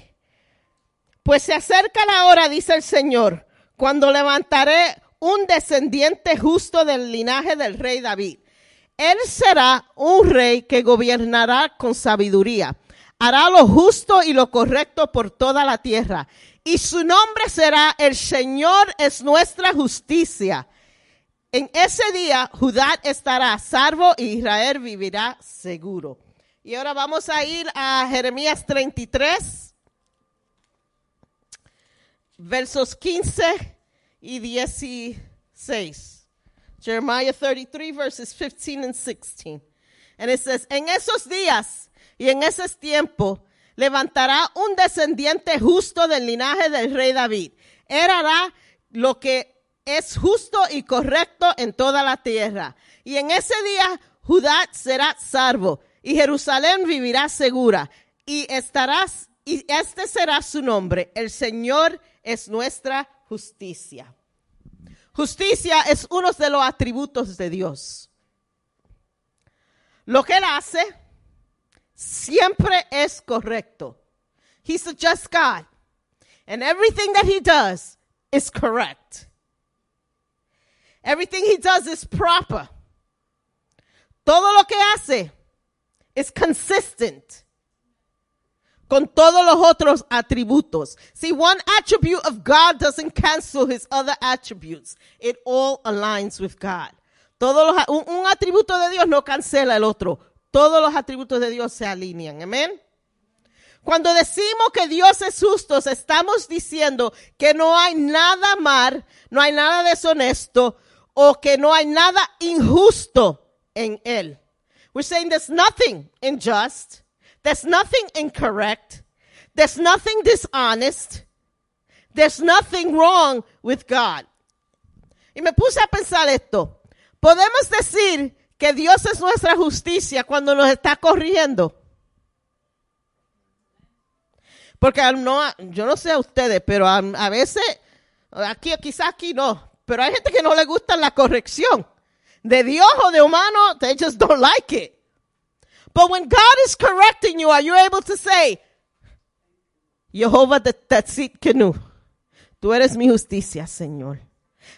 Pues se acerca la hora, dice el Señor, cuando levantaré un descendiente justo del linaje del rey David. Él será un rey que gobernará con sabiduría. Hará lo justo y lo correcto por toda la tierra. Y su nombre será el Señor es nuestra justicia. En ese día Judá estará salvo y Israel vivirá seguro. Y ahora vamos a ir a Jeremías 33, versos 15 y 16. Jeremiah 33 verses 15 and 16. And it says, en esos días y en ese tiempo levantará un descendiente justo del linaje del rey David. Él lo que es justo y correcto en toda la tierra. Y en ese día Judá será salvo y Jerusalén vivirá segura y estarás y este será su nombre. El Señor es nuestra justicia. Justicia es uno de los atributos de Dios. Lo que él hace siempre es correcto. He's a just God. And everything that he does is correct. Everything he does is proper. Todo lo que hace es consistent con todos los otros atributos. See, one attribute of God doesn't cancel his other attributes. It all aligns with God. Todos los, un, un atributo de Dios no cancela el otro. Todos los atributos de Dios se alinean. Amén. Cuando decimos que Dios es justo, estamos diciendo que no hay nada mal, no hay nada deshonesto o que no hay nada injusto en Él. We're saying there's nothing unjust. There's nothing incorrect. There's nothing dishonest. There's nothing wrong with God. Y me puse a pensar esto. Podemos decir que Dios es nuestra justicia cuando nos está corrigiendo. Porque yo no sé a ustedes, pero a, a veces, aquí quizás aquí no, pero hay gente que no le gusta la corrección. De Dios o de humano, they just don't like it. But when God is correcting you, are you able to say, Jehová Tatzit-Kenu, tú eres mi justicia, Señor.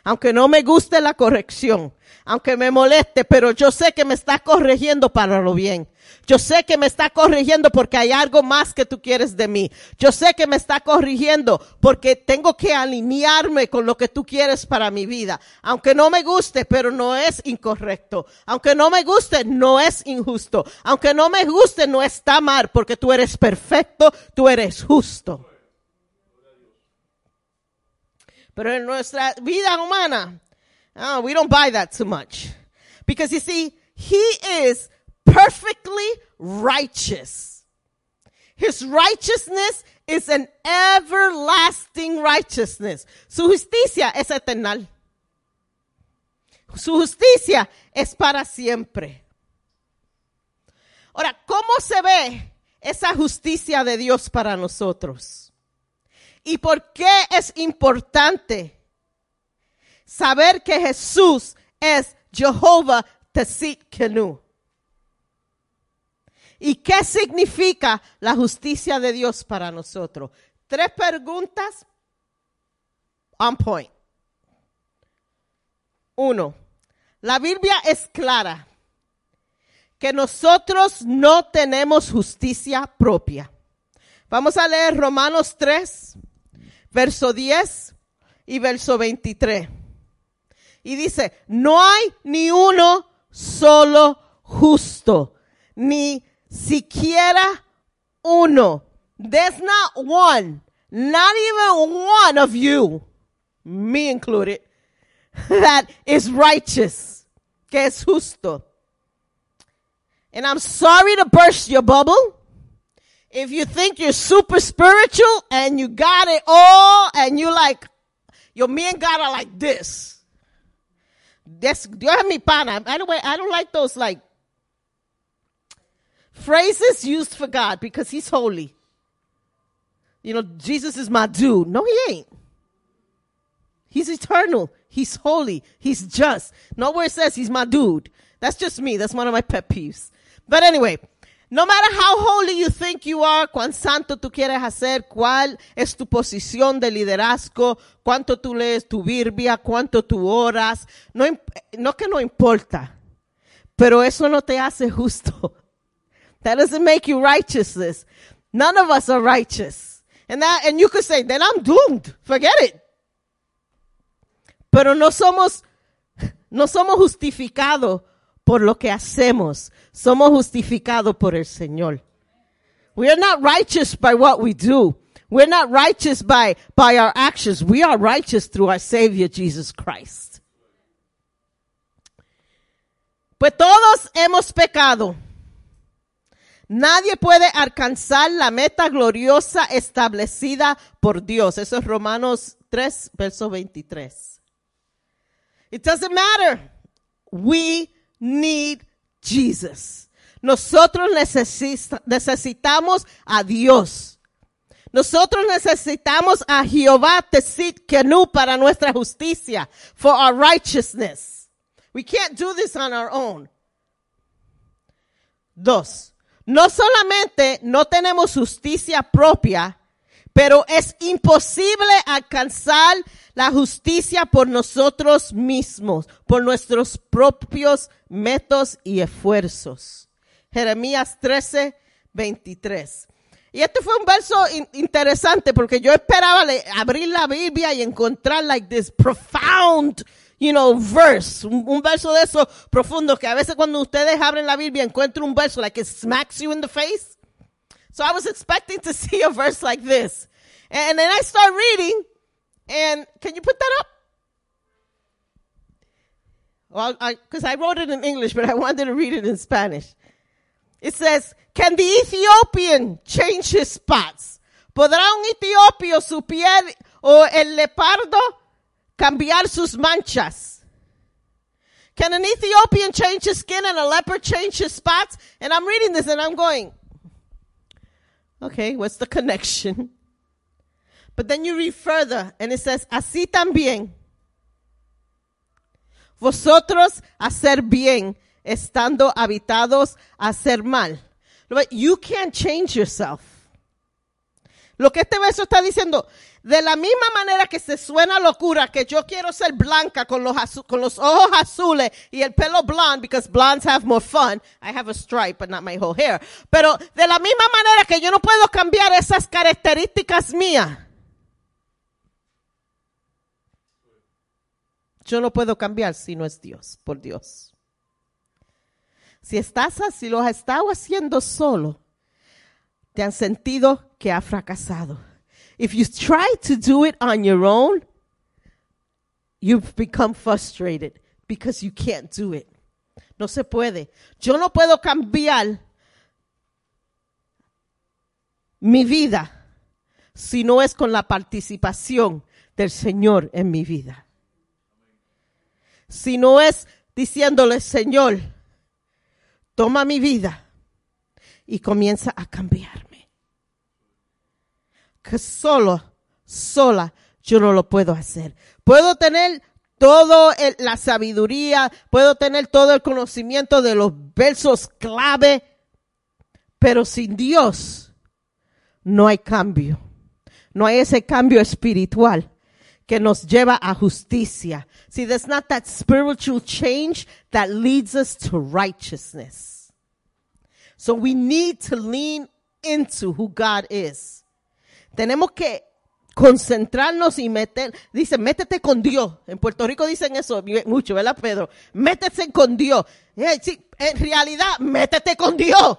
Aunque no me guste la corrección, aunque me moleste, pero yo sé que me está corrigiendo para lo bien. Yo sé que me está corrigiendo porque hay algo más que tú quieres de mí. Yo sé que me está corrigiendo porque tengo que alinearme con lo que tú quieres para mi vida. Aunque no me guste, pero no es incorrecto. Aunque no me guste, no es injusto. Aunque no me guste, no está mal porque tú eres perfecto, tú eres justo. Pero en nuestra vida humana, oh, we don't buy that too much. Because you see, he is perfectly righteous. His righteousness is an everlasting righteousness. Su justicia es eternal. Su justicia es para siempre. Ahora, ¿cómo se ve esa justicia de Dios para nosotros? ¿Y por qué es importante saber que Jesús es Jehová Kenu? ¿Y qué significa la justicia de Dios para nosotros? Tres preguntas on point. Uno, la Biblia es clara que nosotros no tenemos justicia propia. Vamos a leer Romanos 3, verso 10 y verso 23. Y dice, no hay ni uno solo justo, ni siquiera uno. There's not one, not even one of you, me included, that is righteous, que es justo. And I'm sorry to burst your bubble. If you think you're super spiritual and you got it all and you like, your me and God are like this. That's, es mi pana. Anyway, I don't like those like phrases used for God because he's holy. You know, Jesus is my dude. No, he ain't. He's eternal. He's holy. He's just. Nowhere says he's my dude. That's just me. That's one of my pet peeves. But anyway, no matter how holy you think you are, cuán santo tú quieres hacer, cuál es tu posición de liderazgo, cuánto tú lees tu Biblia, cuánto tú oras, no, no que no importa, pero eso no te hace justo. That doesn't make you righteousness. None of us are righteous. And that, and you could say, then I'm doomed. Forget it. Pero no somos, no somos justificados por lo que hacemos. Somos justificados por el Señor. We are not righteous by what we do. We're not righteous by, by our actions. We are righteous through our Savior Jesus Christ. Pues todos hemos pecado. Nadie puede alcanzar la meta gloriosa establecida por Dios. Eso es Romanos 3, verso 23. It doesn't matter. We need Jesus. Nosotros necesita- necesitamos a Dios. Nosotros necesitamos a Jehová Tesit Kenu para nuestra justicia, for our righteousness. We can't do this on our own. Dos, no solamente no tenemos justicia propia, pero es imposible alcanzar la justicia por nosotros mismos, por nuestros propios métodos y esfuerzos. Jeremías 13, 23. Y este fue un verso in- interesante porque yo esperaba abrir la Biblia y encontrar like this profound, you know, verse, un, un verso de eso profundo que a veces cuando ustedes abren la Biblia encuentran un verso like it smacks you in the face. So I was expecting to see a verse like this. And then I start reading and can you put that up? Well, I, cause I wrote it in English, but I wanted to read it in Spanish. It says, can the Ethiopian change his spots? ¿Podrá un etiopio su piel o el leopardo cambiar sus manchas? Can an Ethiopian change his skin and a leopard change his spots? And I'm reading this and I'm going, okay, what's the connection? But then you read further and it says, así también vosotros hacer bien, estando habitados hacer mal. You can't change yourself. Lo que este verso está diciendo, de la misma manera que se suena locura que yo quiero ser blanca con los, con los ojos azules y el pelo blonde, because blondes have more fun. I have a stripe, but not my whole hair. Pero de la misma manera que yo no puedo cambiar esas características mías. Yo no puedo cambiar si no es Dios, por Dios. Si estás así, lo has estado haciendo solo, te han sentido que ha fracasado. If you try to do it on your own, you've become frustrated because you can't do it. No se puede. Yo no puedo cambiar mi vida si no es con la participación del Señor en mi vida. Si no es diciéndole, Señor, toma mi vida y comienza a cambiarme. Que solo, sola, yo no lo puedo hacer. Puedo tener toda la sabiduría, puedo tener todo el conocimiento de los versos clave, pero sin Dios no hay cambio. No hay ese cambio espiritual que nos lleva a justicia. See, there's not that spiritual change that leads us to righteousness. So we need to lean into who God is. Tenemos que concentrarnos y meter, dice, métete con Dios. En Puerto Rico dicen eso mucho, ¿verdad, Pedro? Métete con Dios. Eh, en realidad, métete con Dios.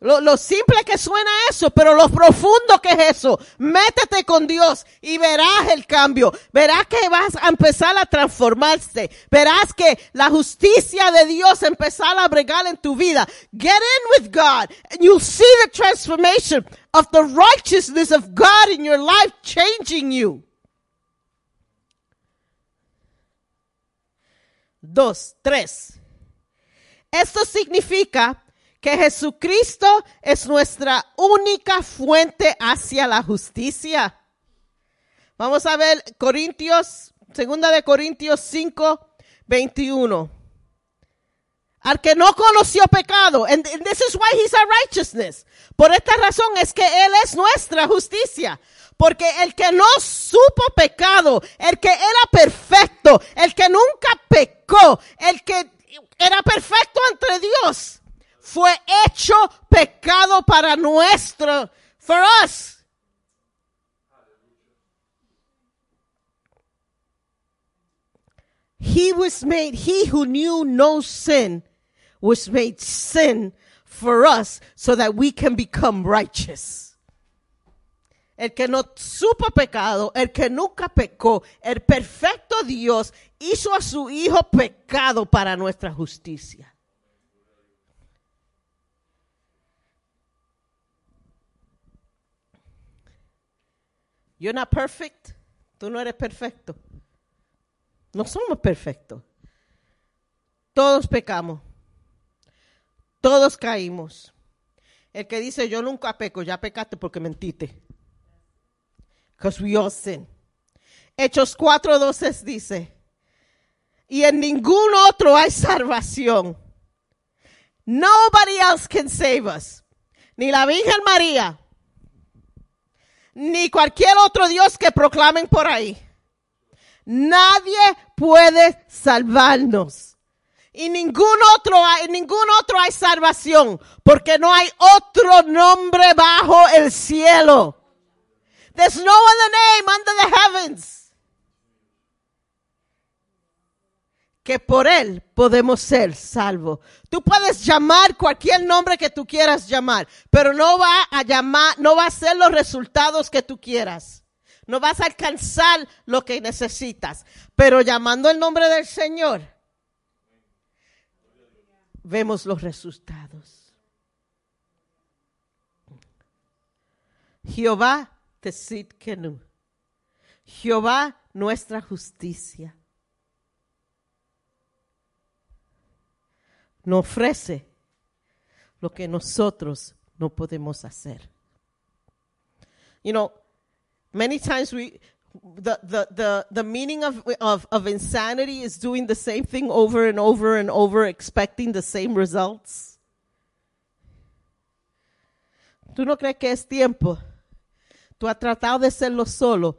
Lo, lo, simple que suena eso, pero lo profundo que es eso. Métete con Dios y verás el cambio. Verás que vas a empezar a transformarse. Verás que la justicia de Dios empezará a bregar en tu vida. Get in with God and you'll see the transformation of the righteousness of God in your life changing you. Dos, tres. Esto significa que Jesucristo es nuestra única fuente hacia la justicia. Vamos a ver Corintios, segunda de Corintios 5, 21. Al que no conoció pecado, and this is why he's our righteousness. Por esta razón es que Él es nuestra justicia. Porque el que no supo pecado, el que era perfecto, el que nunca pecó, el que era perfecto ante Dios, fue hecho pecado para nuestro, for us. He was made, he who knew no sin was made sin for us so that we can become righteous. El que no supo pecado, el que nunca pecó, el perfecto Dios hizo a su Hijo pecado para nuestra justicia. You're not perfect. Tú no eres perfecto. No somos perfectos. Todos pecamos. Todos caímos. El que dice yo nunca peco, ya pecaste porque mentiste. Because we all sin. Hechos 4:12 dice, y en ningún otro hay salvación. Nobody else can save us. Ni la Virgen María, ni cualquier otro Dios que proclamen por ahí. Nadie puede salvarnos. Y ningún otro hay, ningún otro hay salvación, porque no hay otro nombre bajo el cielo. There's no other name under the heavens. Que por él podemos ser salvos. Tú puedes llamar cualquier nombre que tú quieras llamar, pero no va a llamar, no va a ser los resultados que tú quieras. No vas a alcanzar lo que necesitas, pero llamando el nombre del Señor, vemos los resultados. Jehová Kenu. Jehová nuestra justicia. Nos ofrece lo que nosotros no podemos hacer. You know, many times we, the, the, the, meaning of, of, of insanity is doing the same thing over and over and over, expecting the same results. ¿Tú no crees que es tiempo? Tú has tratado de hacerlo solo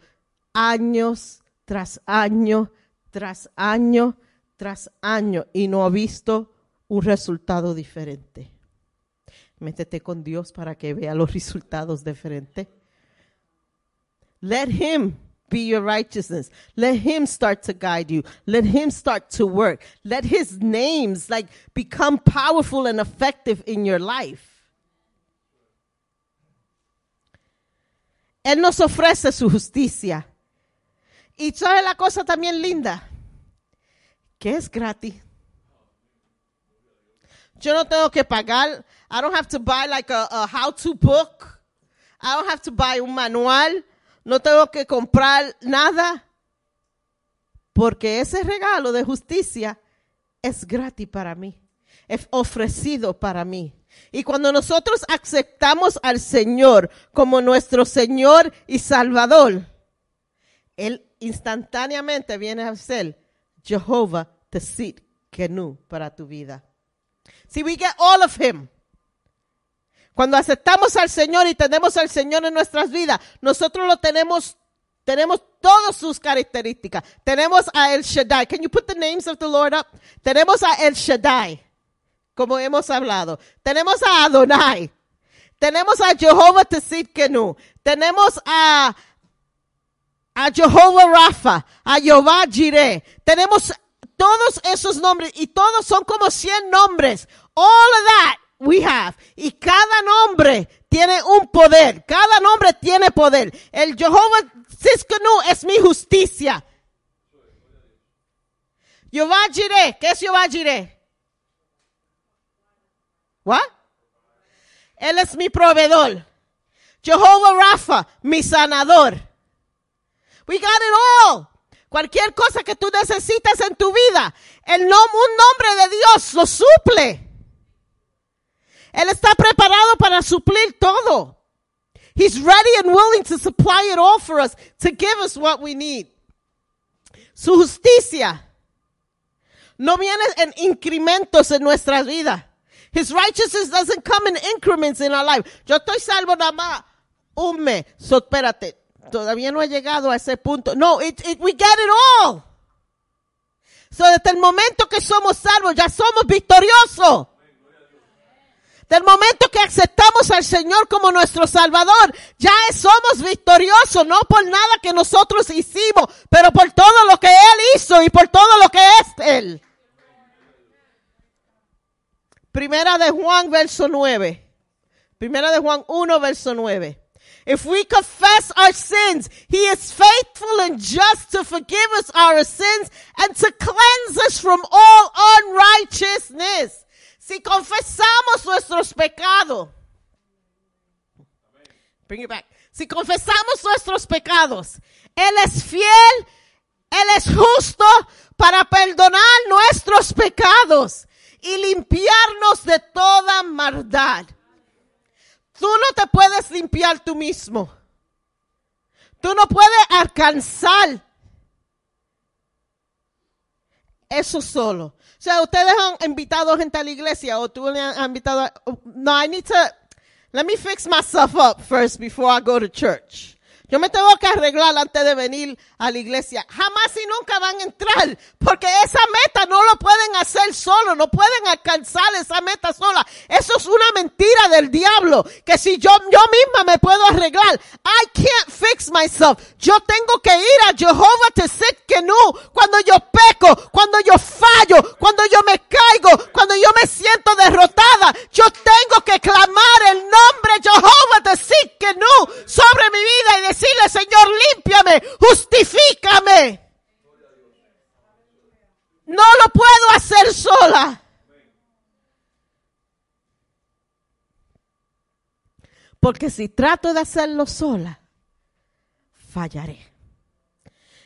años tras año, tras año, tras año y no ha visto un resultado diferente. Métete con Dios para que vea los resultados diferentes. Let Him be your righteousness. Let Him start to guide you. Let Him start to work. Let His names like become powerful and effective in your life. Él nos ofrece su justicia. Y sabe la cosa también linda, que es gratis. Yo no tengo que pagar. I don't have to buy like a, a how-to book. I don't have to buy un manual. No tengo que comprar nada. Porque ese regalo de justicia es gratis para mí. Es ofrecido para mí. Y cuando nosotros aceptamos al Señor como nuestro Señor y Salvador, Él instantáneamente viene a ser Jehová Tesit Kenu para tu vida. Si we get all of him. Cuando aceptamos al Señor y tenemos al Señor en nuestras vidas, nosotros lo tenemos, tenemos todas sus características. Tenemos a El Shaddai. Can you put the names of the Lord up? Tenemos a El Shaddai, como hemos hablado. Tenemos a Adonai. Tenemos a Jehová Kenu. tenemos a, a Jehová Rafa, a Jehová Jireh. Tenemos todos esos nombres y todos son como 100 nombres. All of that we have. Y cada nombre tiene un poder. Cada nombre tiene poder. El Jehová Siskanu es mi justicia. Jehová Jireh. ¿Qué es Jehová Jireh? What? Él es mi proveedor. Jehová Rafa, mi sanador. We got it all. Cualquier cosa que tú necesites en tu vida, el nom- un nombre de Dios lo suple. Él está preparado para suplir todo. He's ready and willing to supply it all for us, to give us what we need. Su justicia no viene en incrementos en nuestras vidas. His righteousness doesn't come in increments in our life. Yo estoy salvo nada más un mes. Todavía no he llegado a ese punto. No, we get it all. So, desde el momento que somos salvos, ya somos victoriosos. Del momento que aceptamos al Señor como nuestro Salvador, ya somos victoriosos, no por nada que nosotros hicimos, pero por todo lo que Él hizo y por todo lo que es Él. Primera de Juan, verso 9. Primera de Juan 1, verso 9. If we confess our sins, He is faithful and just to forgive us our sins and to cleanse us from all unrighteousness. Si confesamos nuestros pecados, bring it back. Si confesamos nuestros pecados, Él es fiel, Él es justo para perdonar nuestros pecados y limpiarnos de toda maldad. Tú no te puedes limpiar tú mismo. Tú no puedes alcanzar eso solo. O sea, ustedes han invitado gente a la iglesia o tú le has invitado a, no, I need to, let me fix myself up first before I go to church. Yo me tengo que arreglar antes de venir a la iglesia. Jamás y nunca van a entrar, porque esa meta no lo pueden hacer solo, no pueden alcanzar esa meta sola. Eso es una mentira del diablo, que si yo, yo misma me puedo arreglar. I can't fix myself. Yo tengo que ir a Jehová to sit Kenu cuando yo peco, cuando yo fallo, cuando yo me caigo, cuando yo me siento derrotada. Yo tengo que clamar el nombre Jehová de sit Kenu sobre mi vida y decirle, Señor, límpiame, justifícame. No lo puedo hacer sola. Porque si trato de hacerlo sola, fallaré.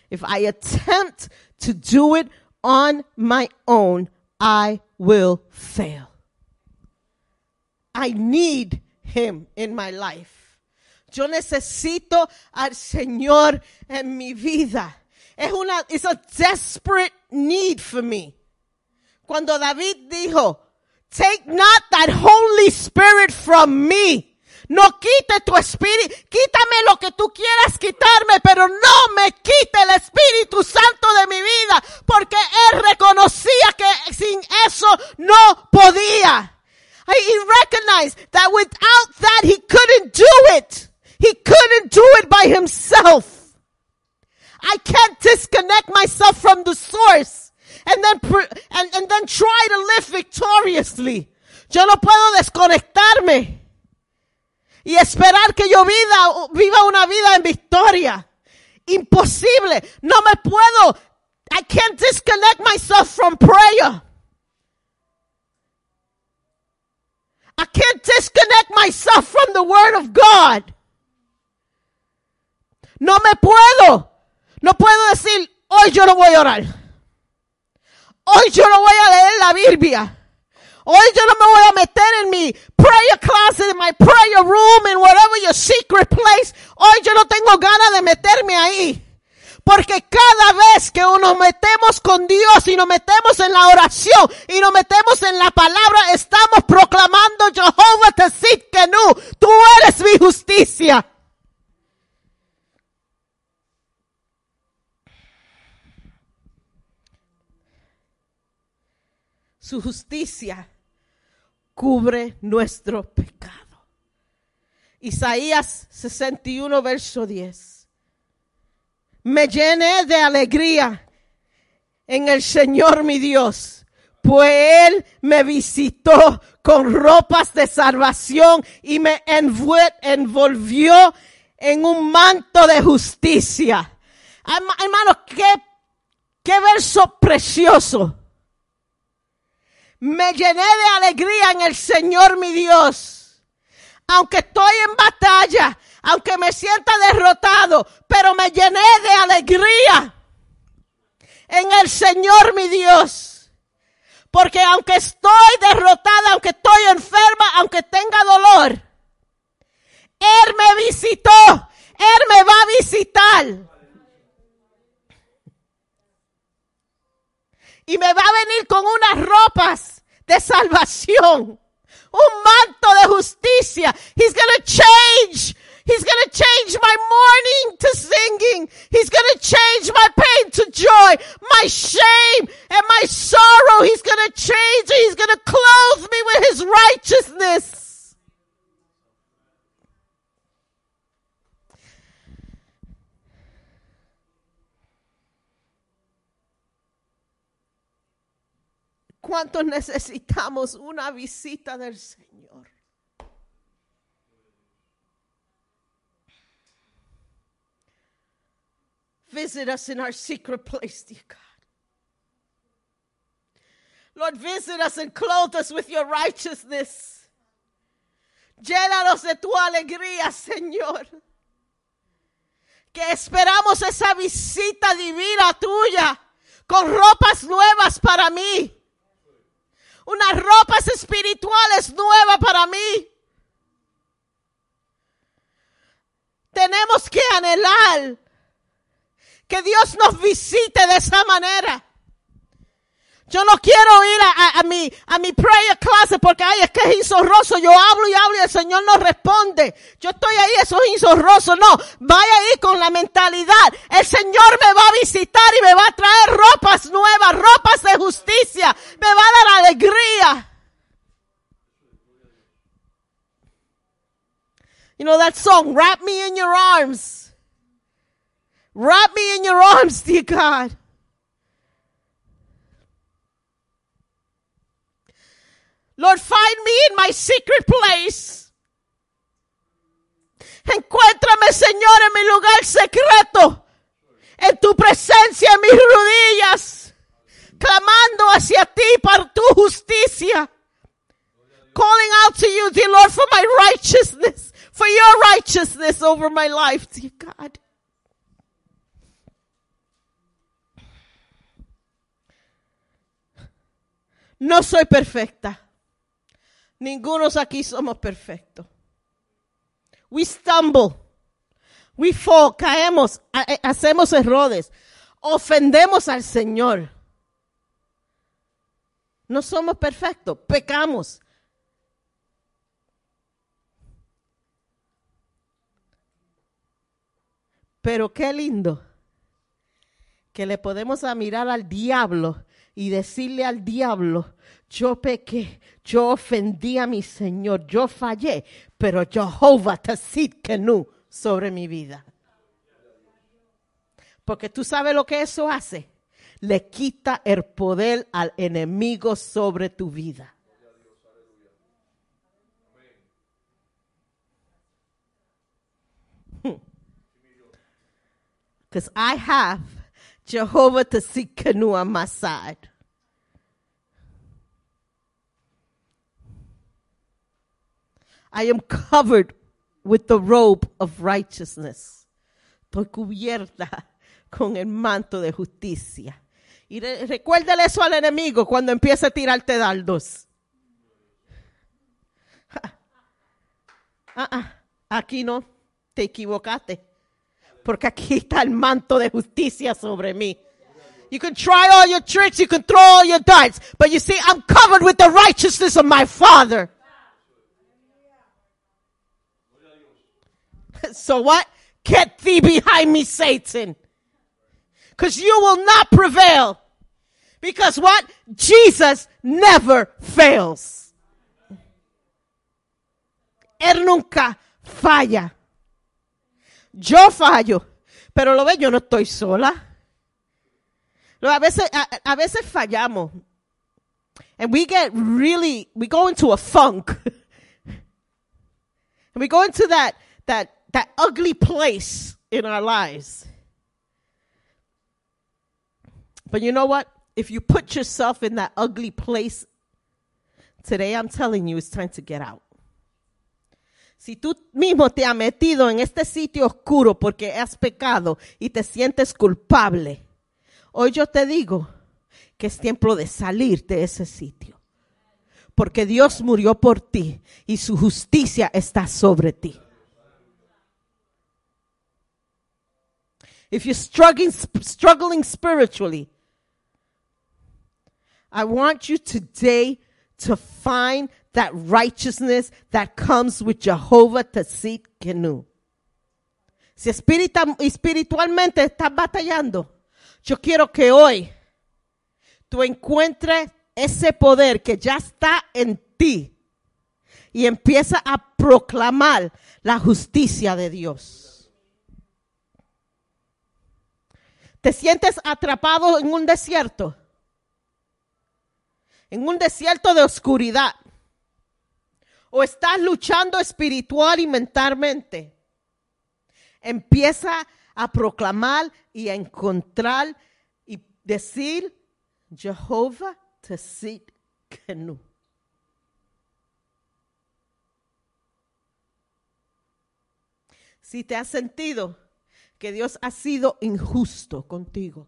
If I attempt to do it on my own, I will fail. I need him in my life. Yo necesito al Señor en mi vida. Es una, it's a desperate need for me. Cuando David dijo, take not that Holy Spirit from me. No quite tu espíritu, quítame lo que tú quieras quitarme, pero no me quite el Espíritu Santo de mi vida, porque él reconocía que sin eso no podía. He recognized that without that he couldn't do it. He couldn't do it by himself. I can't disconnect myself from the source and then and, and then try to live victoriously. Yo no puedo desconectarme y esperar que yo vida, viva una vida en victoria. Imposible. No me puedo. I can't disconnect myself from prayer. I can't disconnect myself from the word of God. No me puedo. No puedo decir, hoy yo no voy a orar. Hoy yo no voy a leer la Biblia. Hoy yo no me voy a meter en mi prayer closet, en my prayer room, en whatever your secret place. Hoy yo no tengo ganas de meterme ahí. Porque cada vez que nos metemos con Dios y nos metemos en la oración y nos metemos en la palabra, estamos proclamando Jehová te Kenu, tú eres mi justicia. Su justicia cubre nuestro pecado. Isaías 61, verso 10. Me llené de alegría en el Señor mi Dios, pues Él me visitó con ropas de salvación y me envolvió en un manto de justicia. Herma- Hermanos, qué, qué verso precioso. Me llené de alegría en el Señor mi Dios. Aunque estoy en batalla, aunque me sienta derrotado, pero me llené de alegría en el Señor mi Dios. Porque aunque estoy derrotada, aunque estoy enferma, aunque tenga dolor, Él me visitó. Él me va a visitar. Y me va a venir con unas ropas de salvación. Un manto de justicia. He's gonna change. He's gonna change my mourning to singing. He's gonna change my pain to joy. My shame and my sorrow. He's gonna change. He's gonna clothe me with his righteousness. ¿Cuántos necesitamos una visita del Señor? Visit us in our secret place, dear God. Lord, visit us and clothe us with your righteousness. Llénanos de tu alegría, Señor. Que esperamos esa visita divina tuya con ropas nuevas para mí. Unas ropas espirituales nuevas para mí. Tenemos que anhelar que Dios nos visite de esa manera. Yo no quiero ir a, a- a mi, a mi prayer clase porque ay, es que es insorroso. Yo hablo y hablo y el Señor no responde. Yo estoy ahí, eso es insorroso. No, vaya ahí con la mentalidad. El Señor me va a visitar y me va a traer ropas nuevas, ropas de justicia. Me va a dar alegría. You know that song, Wrap Me in Your Arms. Wrap me in your arms, dear God. Lord, find me in my secret place. Encuéntrame, Señor, en mi lugar secreto. En tu presencia, en mis rodillas. Clamando hacia ti por tu justicia. Calling out to you, dear Lord, for my righteousness. For your righteousness over my life, dear God. No soy perfecta. Ninguno aquí somos perfectos. We stumble. We fall. Caemos. ha- Hacemos errores. Ofendemos al Señor. No somos perfectos. Pecamos. Pero qué lindo que le podemos mirar al diablo y decirle al diablo, yo pequé, yo ofendí a mi Señor, yo fallé, pero Jehová te Kenu sobre mi vida. Porque tú sabes lo que eso hace. Le quita el poder al enemigo sobre tu vida. Because I have Jehovah to Kenu on my side. I am covered with the robe of righteousness. Estoy cubierta con el manto de justicia. Y re- recuérdale eso al enemigo cuando empiece a tirarte dardos. Ja. Ah, ah, aquí no, te equivocaste. Porque aquí está el manto de justicia sobre mí. You can try all your tricks, you can throw all your darts, but you see, I'm covered with the righteousness of my Father. So what? Get thee behind me, Satan. Because you will not prevail. Because what? Jesus never fails. Él nunca falla. Yo fallo. Pero lo ve, yo no estoy sola. A veces, a, a veces fallamos. And we get really, we go into a funk. and we go into that, that, that ugly place in our lives. But you know what? If you put yourself in that ugly place, today I'm telling you it's time to get out. Si tú mismo te has metido en este sitio oscuro porque has pecado y te sientes culpable, hoy yo te digo que es tiempo de salir de ese sitio. Porque Dios murió por ti y su justicia está sobre ti. If you're struggling, struggling spiritually, I want you today to find that righteousness that comes with Jehovah Tzit Kenu. Si espiritualmente estás batallando, yo quiero que hoy tú encuentres ese poder que ya está en ti y empieza a proclamar la justicia de Dios. ¿Te sientes atrapado en un desierto? En un desierto de oscuridad. O estás luchando espiritual y mentalmente. Empieza a proclamar y a encontrar y decir Jehová Tzit Kenu. Si te has sentido que Dios ha sido injusto contigo,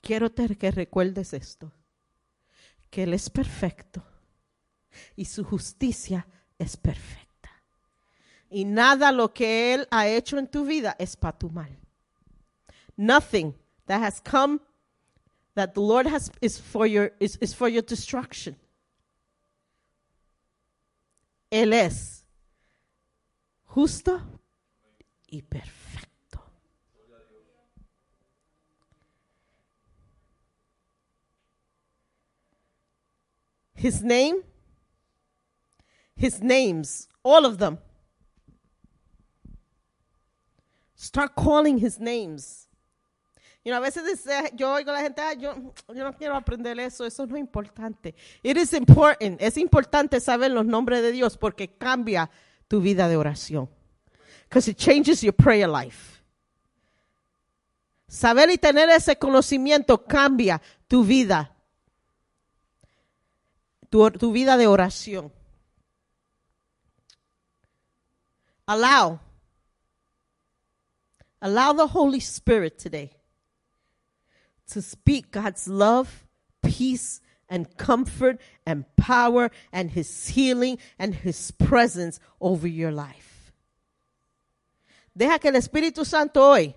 quiero te- que recuerdes esto, que Él es perfecto y su justicia es perfecta. Y nada lo que Él ha hecho en tu vida es para tu mal. Nothing that has come that the Lord has is for your is, is for your destruction. Él es justo y perfecto. His name, his names, all of them. Start calling his names. You know, a veces yo oigo a la gente, "Ah, yo, yo no quiero aprender eso, eso no es importante. It is important, es importante saber los nombres de Dios porque cambia tu vida de oración. Because it changes your prayer life. Saber y tener ese conocimiento cambia tu vida, tu, tu vida de oración. Allow, allow the Holy Spirit today to speak God's love, peace, and comfort and power and His healing and His presence over your life. Deja que el Espíritu Santo hoy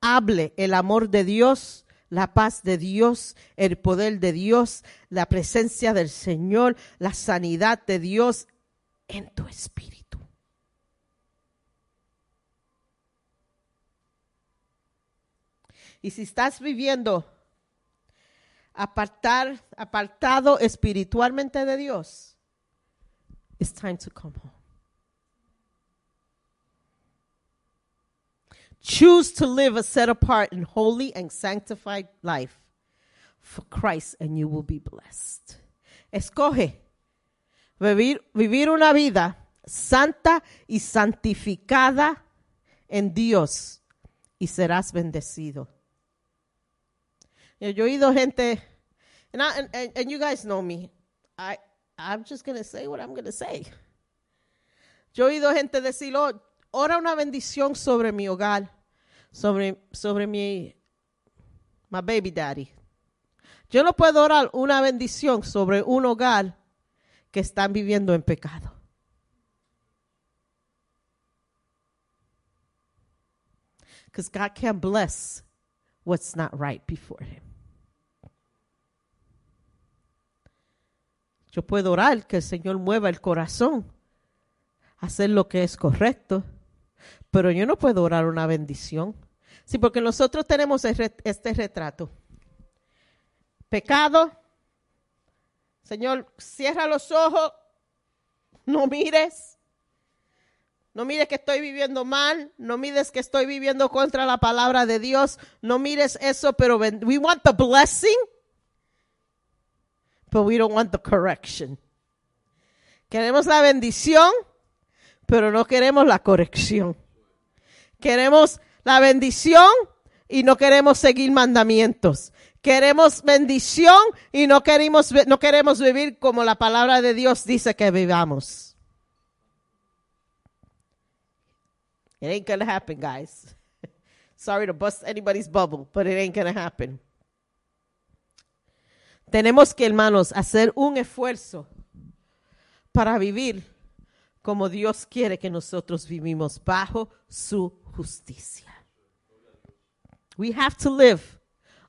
hable el amor de Dios, la paz de Dios, el poder de Dios, la presencia del Señor, la sanidad de Dios en tu espíritu. Y si estás viviendo apartar, apartado espiritualmente de Dios, it's time to come home. Choose to live a set apart and holy and sanctified life for Christ and you will be blessed. Escoge vivir, una vida santa y santificada en Dios y serás bendecido. Yo yo he oído gente, and, I, and, and, and you guys know me, I, I'm just going to say what I'm going to say. Yo he oído gente decir, "Oh, ora una bendición sobre mi hogar, sobre, sobre mi my baby daddy. Yo no puedo orar una bendición sobre un hogar que están viviendo en pecado. Because God can't bless what's not right before Him. Yo puedo orar que el Señor mueva el corazón, hacer lo que es correcto, pero yo no puedo orar una bendición. Sí, porque nosotros tenemos este retrato. Pecado, Señor, cierra los ojos, no mires. No mires que estoy viviendo mal, no mires que estoy viviendo contra la palabra de Dios, no mires eso, pero we want the blessing, but we don't want the correction. Queremos la bendición, pero no queremos la corrección. Queremos la bendición y no queremos seguir mandamientos. Queremos bendición y no queremos, no queremos vivir como la palabra de Dios dice que vivamos. It ain't gonna happen, guys. Sorry to bust anybody's bubble, but it ain't gonna happen. Tenemos que, hermanos, hacer un esfuerzo para vivir como Dios quiere que nosotros vivimos bajo su justicia. We have to live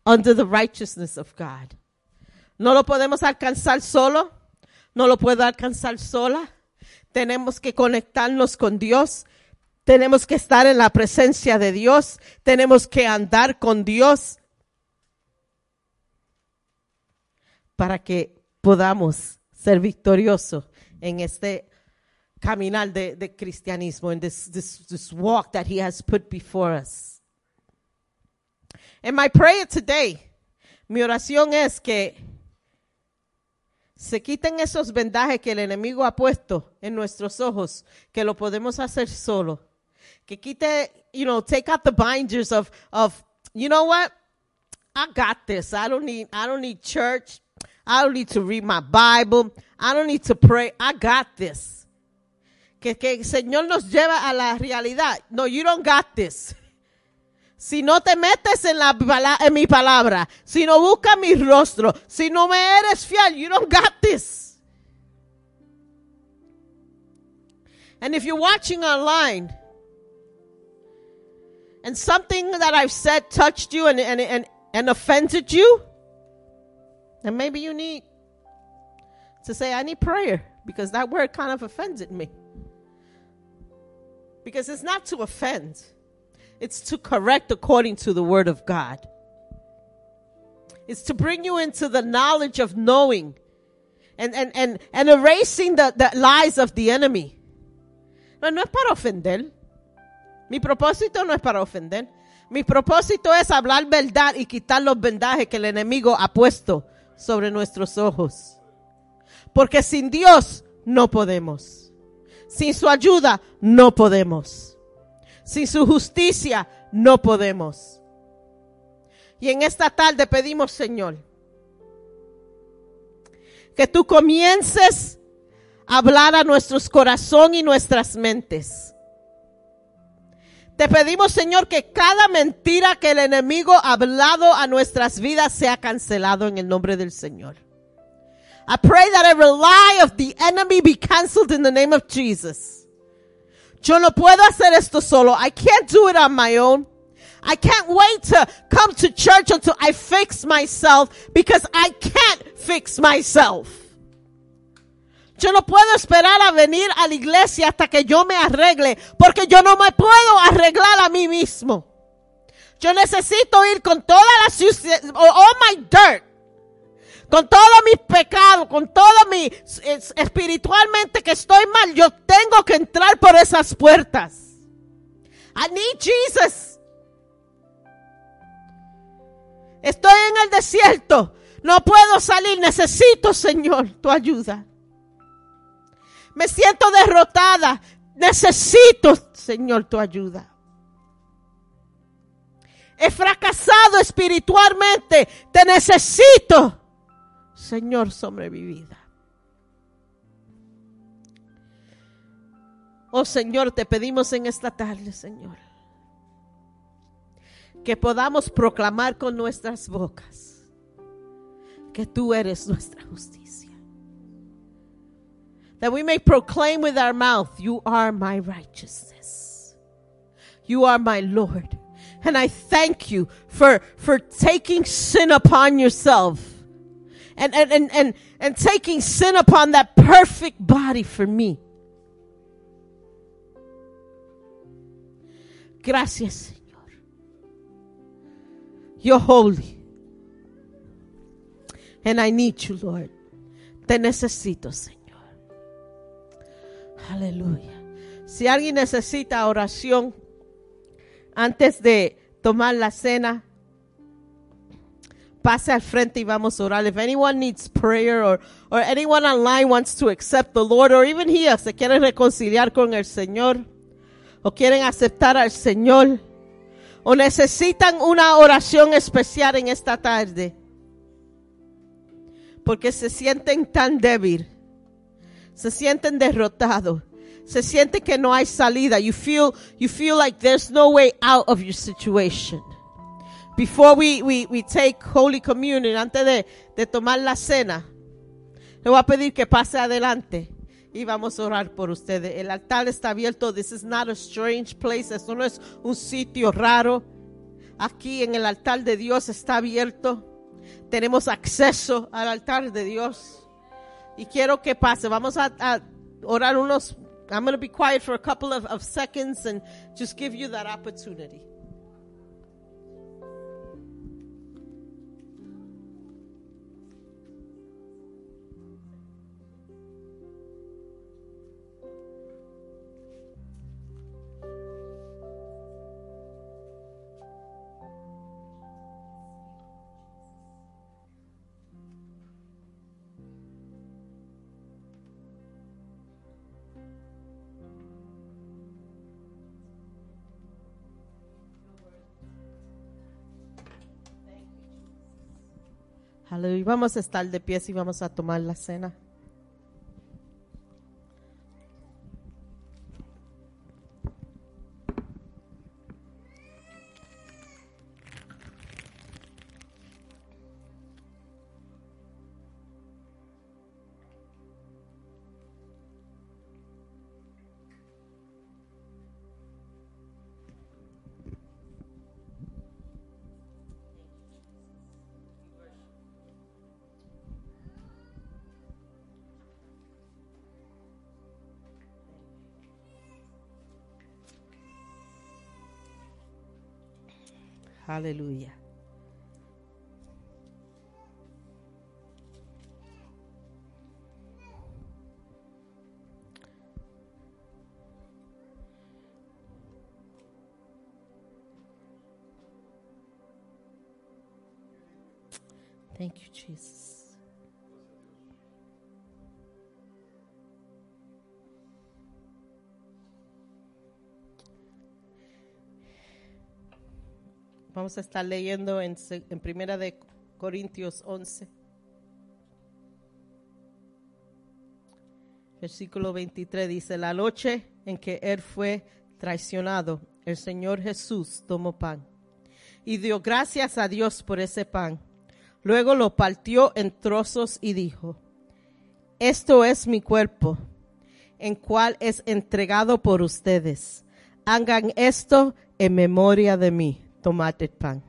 under the righteousness of God. No lo podemos alcanzar solo, no lo puedo alcanzar sola. Tenemos que conectarnos con Dios, tenemos que estar en la presencia de Dios, tenemos que andar con Dios para que podamos ser victoriosos en este caminar de, de cristianismo, en this, this, this walk that He has put before us. And my prayer today, mi oración es que se quiten esos vendajes que el enemigo ha puesto en nuestros ojos, que lo podemos hacer solo. Que quite, you know, take out the binders of, of, you know what? I got this. I don't need, I don't need church. I don't need to read my Bible. I don't need to pray. I got this. Que, que el Señor nos lleva a la realidad. No, you don't got this. Si no te metes en, la, en mi palabra, si no buscas mi rostro, si no me eres fiel, you don't got this. And if you're watching online and something that I've said touched you and, and, and, and offended you, then maybe you need to say, I need prayer because that word kind of offended me. Because it's not to offend. It's to correct according to the word of God. It's to bring you into the knowledge of knowing and, and, and, and erasing the, the lies of the enemy. No, no es para ofender. Mi propósito no es para ofender. Mi propósito es hablar verdad y quitar los vendajes que el enemigo ha puesto sobre nuestros ojos. Porque sin Dios no podemos. Sin su ayuda no podemos. Sin su justicia no podemos. Y en esta tarde pedimos, Señor, que tú comiences a hablar a nuestros corazones y nuestras mentes. Te pedimos, Señor, que cada mentira que el enemigo ha hablado a nuestras vidas sea cancelado en el nombre del Señor. I pray that every lie of the enemy be canceled in the name of Jesus. Yo no puedo hacer esto solo. I can't do it on my own. I can't wait to come to church until I fix myself because I can't fix myself. Yo no puedo esperar a venir a la iglesia hasta que yo me arregle porque yo no me puedo arreglar a mí mismo. Yo necesito ir con toda la suciedad, all my dirt, con todos mis pecados, con todo mi es- espiritualmente que estoy mal, yo tengo que entrar por esas puertas. I need Jesus. Estoy en el desierto, no puedo salir, necesito, Señor, tu ayuda. Me siento derrotada, necesito, Señor, tu ayuda. He fracasado espiritualmente, te necesito, Señor, sobre mi vida. Oh Señor, te pedimos en esta tarde, Señor, que podamos proclamar con nuestras bocas que tú eres nuestra justicia. That we may proclaim with our mouth, You are my righteousness. You are my Lord. And I thank you for, for taking sin upon yourself and, and, and, and, and taking sin upon that perfect body for me. Gracias, Señor. You're holy. And I need you, Lord. Te necesito, Señor. Aleluya. Si alguien necesita oración antes de tomar la cena, pase al frente y vamos a orar. If anyone needs prayer or, or anyone online wants to accept the Lord or even here se quieren reconciliar con el Señor o quieren aceptar al Señor o necesitan una oración especial en esta tarde porque se sienten tan débil, se sienten derrotados, se siente que no hay salida. You feel, you feel like there's no way out of your situation. Before we, we, we take Holy Communion, antes de, de tomar la cena, le voy a pedir que pase adelante y vamos a orar por ustedes. El altar está abierto. This is not a strange place. Esto no es un sitio raro. Aquí en el altar de Dios está abierto. Tenemos acceso al altar de Dios. Y quiero que pase. Vamos a, a orar unos. I'm going to be quiet for a couple of, of seconds and just give you that opportunity. Aleluya. Vamos a estar de pies y vamos a tomar la cena. Aleluya. Vamos a estar leyendo en, en Primera de Corintios 11. Versículo 23 dice, la noche en que él fue traicionado, el Señor Jesús tomó pan y dio gracias a Dios por ese pan. Luego lo partió en trozos y dijo, esto es mi cuerpo, en cual es entregado por ustedes. Hagan esto en memoria de mí. Tomad el pan.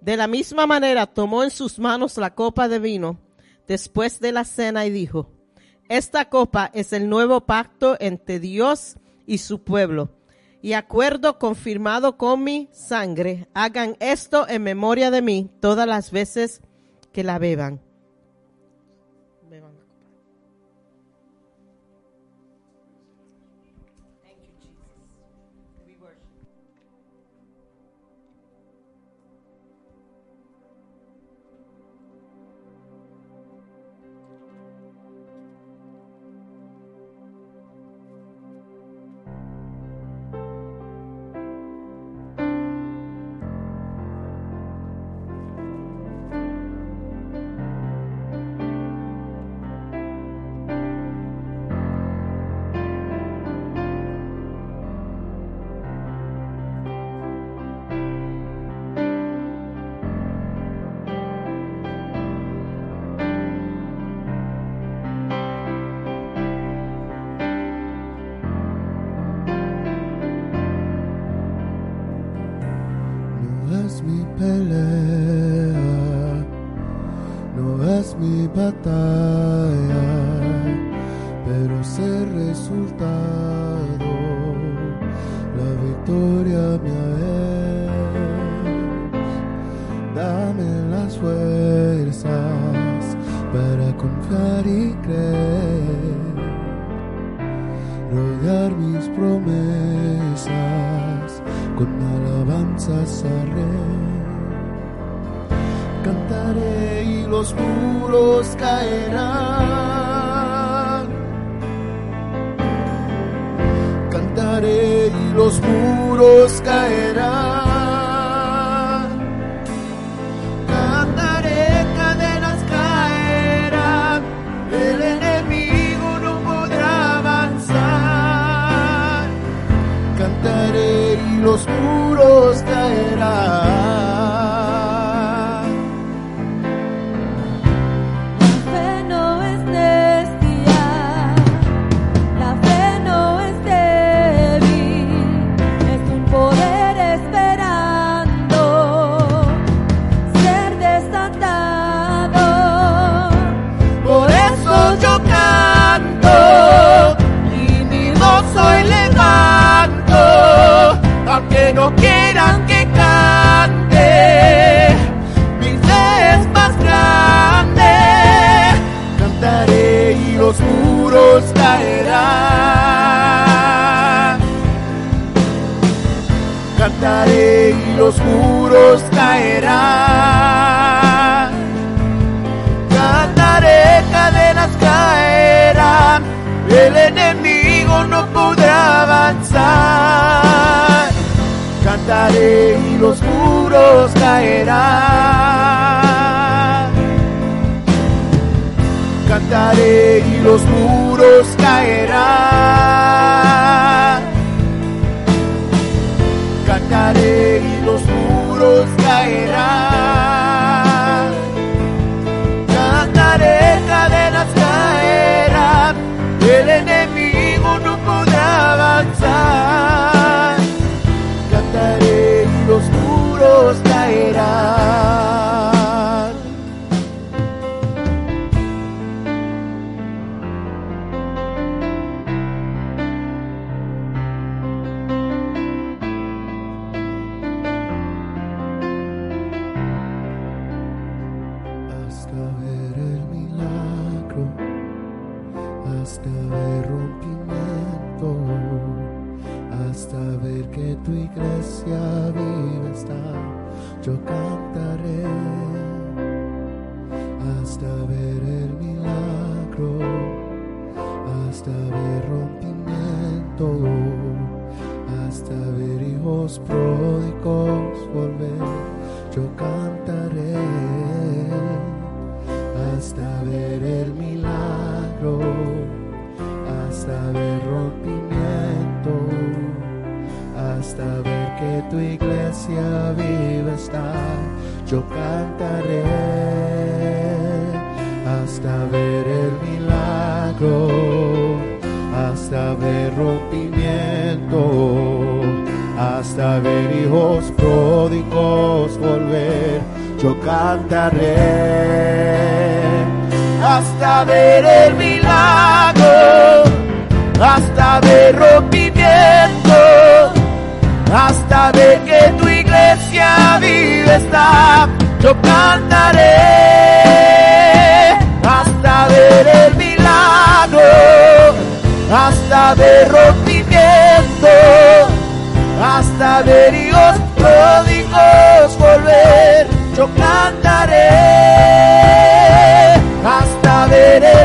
De la misma manera tomó en sus manos la copa de vino después de la cena y dijo, esta copa es el nuevo pacto entre Dios y su pueblo y acuerdo confirmado con mi sangre. Hagan esto en memoria de mí todas las veces que la beban. But batalha.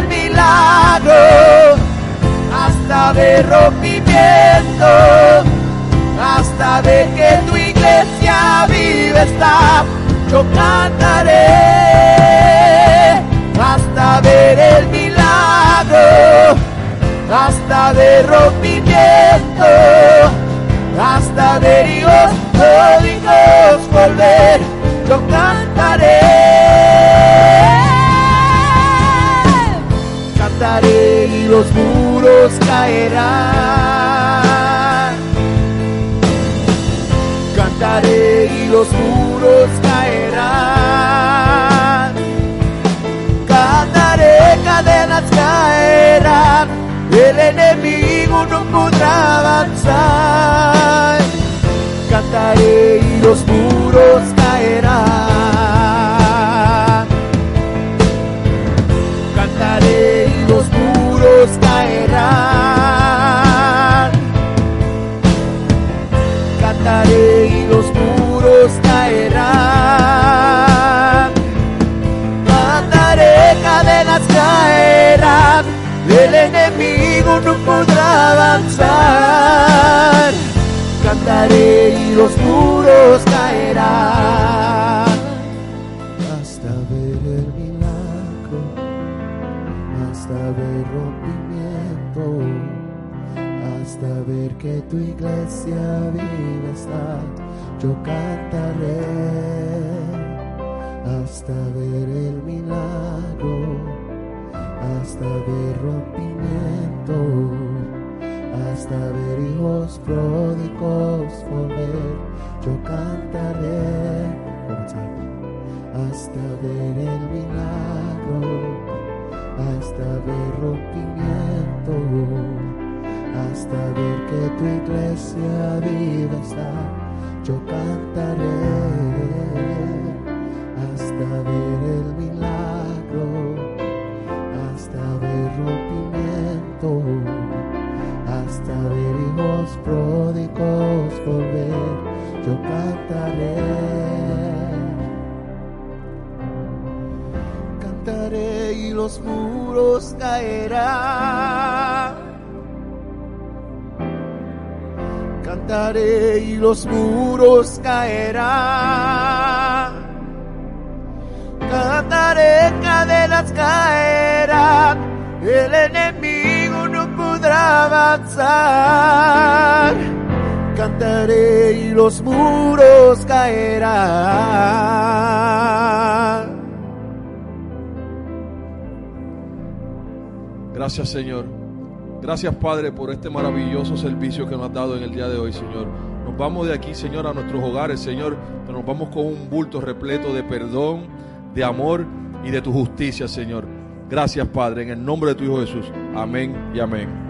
el milagro, hasta de rompimiento, hasta de que tu iglesia vive está, yo cantaré, hasta ver el milagro, hasta de rompimiento, hasta de hijos, hijos volver, yo cantaré. los muros caerán. Cantaré y los muros caerán. Cantaré, cadenas caerán. El enemigo no podrá avanzar. Cantaré y los muros caerán. Cantaré y los muros caerán. Cantaré, cadenas caerán. El enemigo no podrá avanzar. Cantaré y los muros caerán. Hasta ver el milagro, hasta ver rompimiento, hasta ver que tu iglesia viva yo cantaré. Hasta ver el milagro, hasta ver rompimiento, hasta ver hijos pródigos volver, yo cantaré. Hasta ver el milagro, hasta ver rompimiento, hasta ver que tu iglesia viva está, yo cantaré. Hasta ver el milagro, hasta ver rompimiento, hasta ver hijos pródigos volver, yo cantaré. Cantaré y los muros caerán. Cantaré y los muros caerán. Cantaré, cadenas caerán. El enemigo no podrá avanzar. Cantaré y los muros caerán. Gracias, Señor. Gracias, Padre, por este maravilloso servicio que nos has dado en el día de hoy, Señor. Nos vamos de aquí, Señor, a nuestros hogares, Señor, pero nos vamos con un bulto repleto de perdón, de amor y de tu justicia, Señor. Gracias, Padre, en el nombre de tu Hijo Jesús. Amén y amén.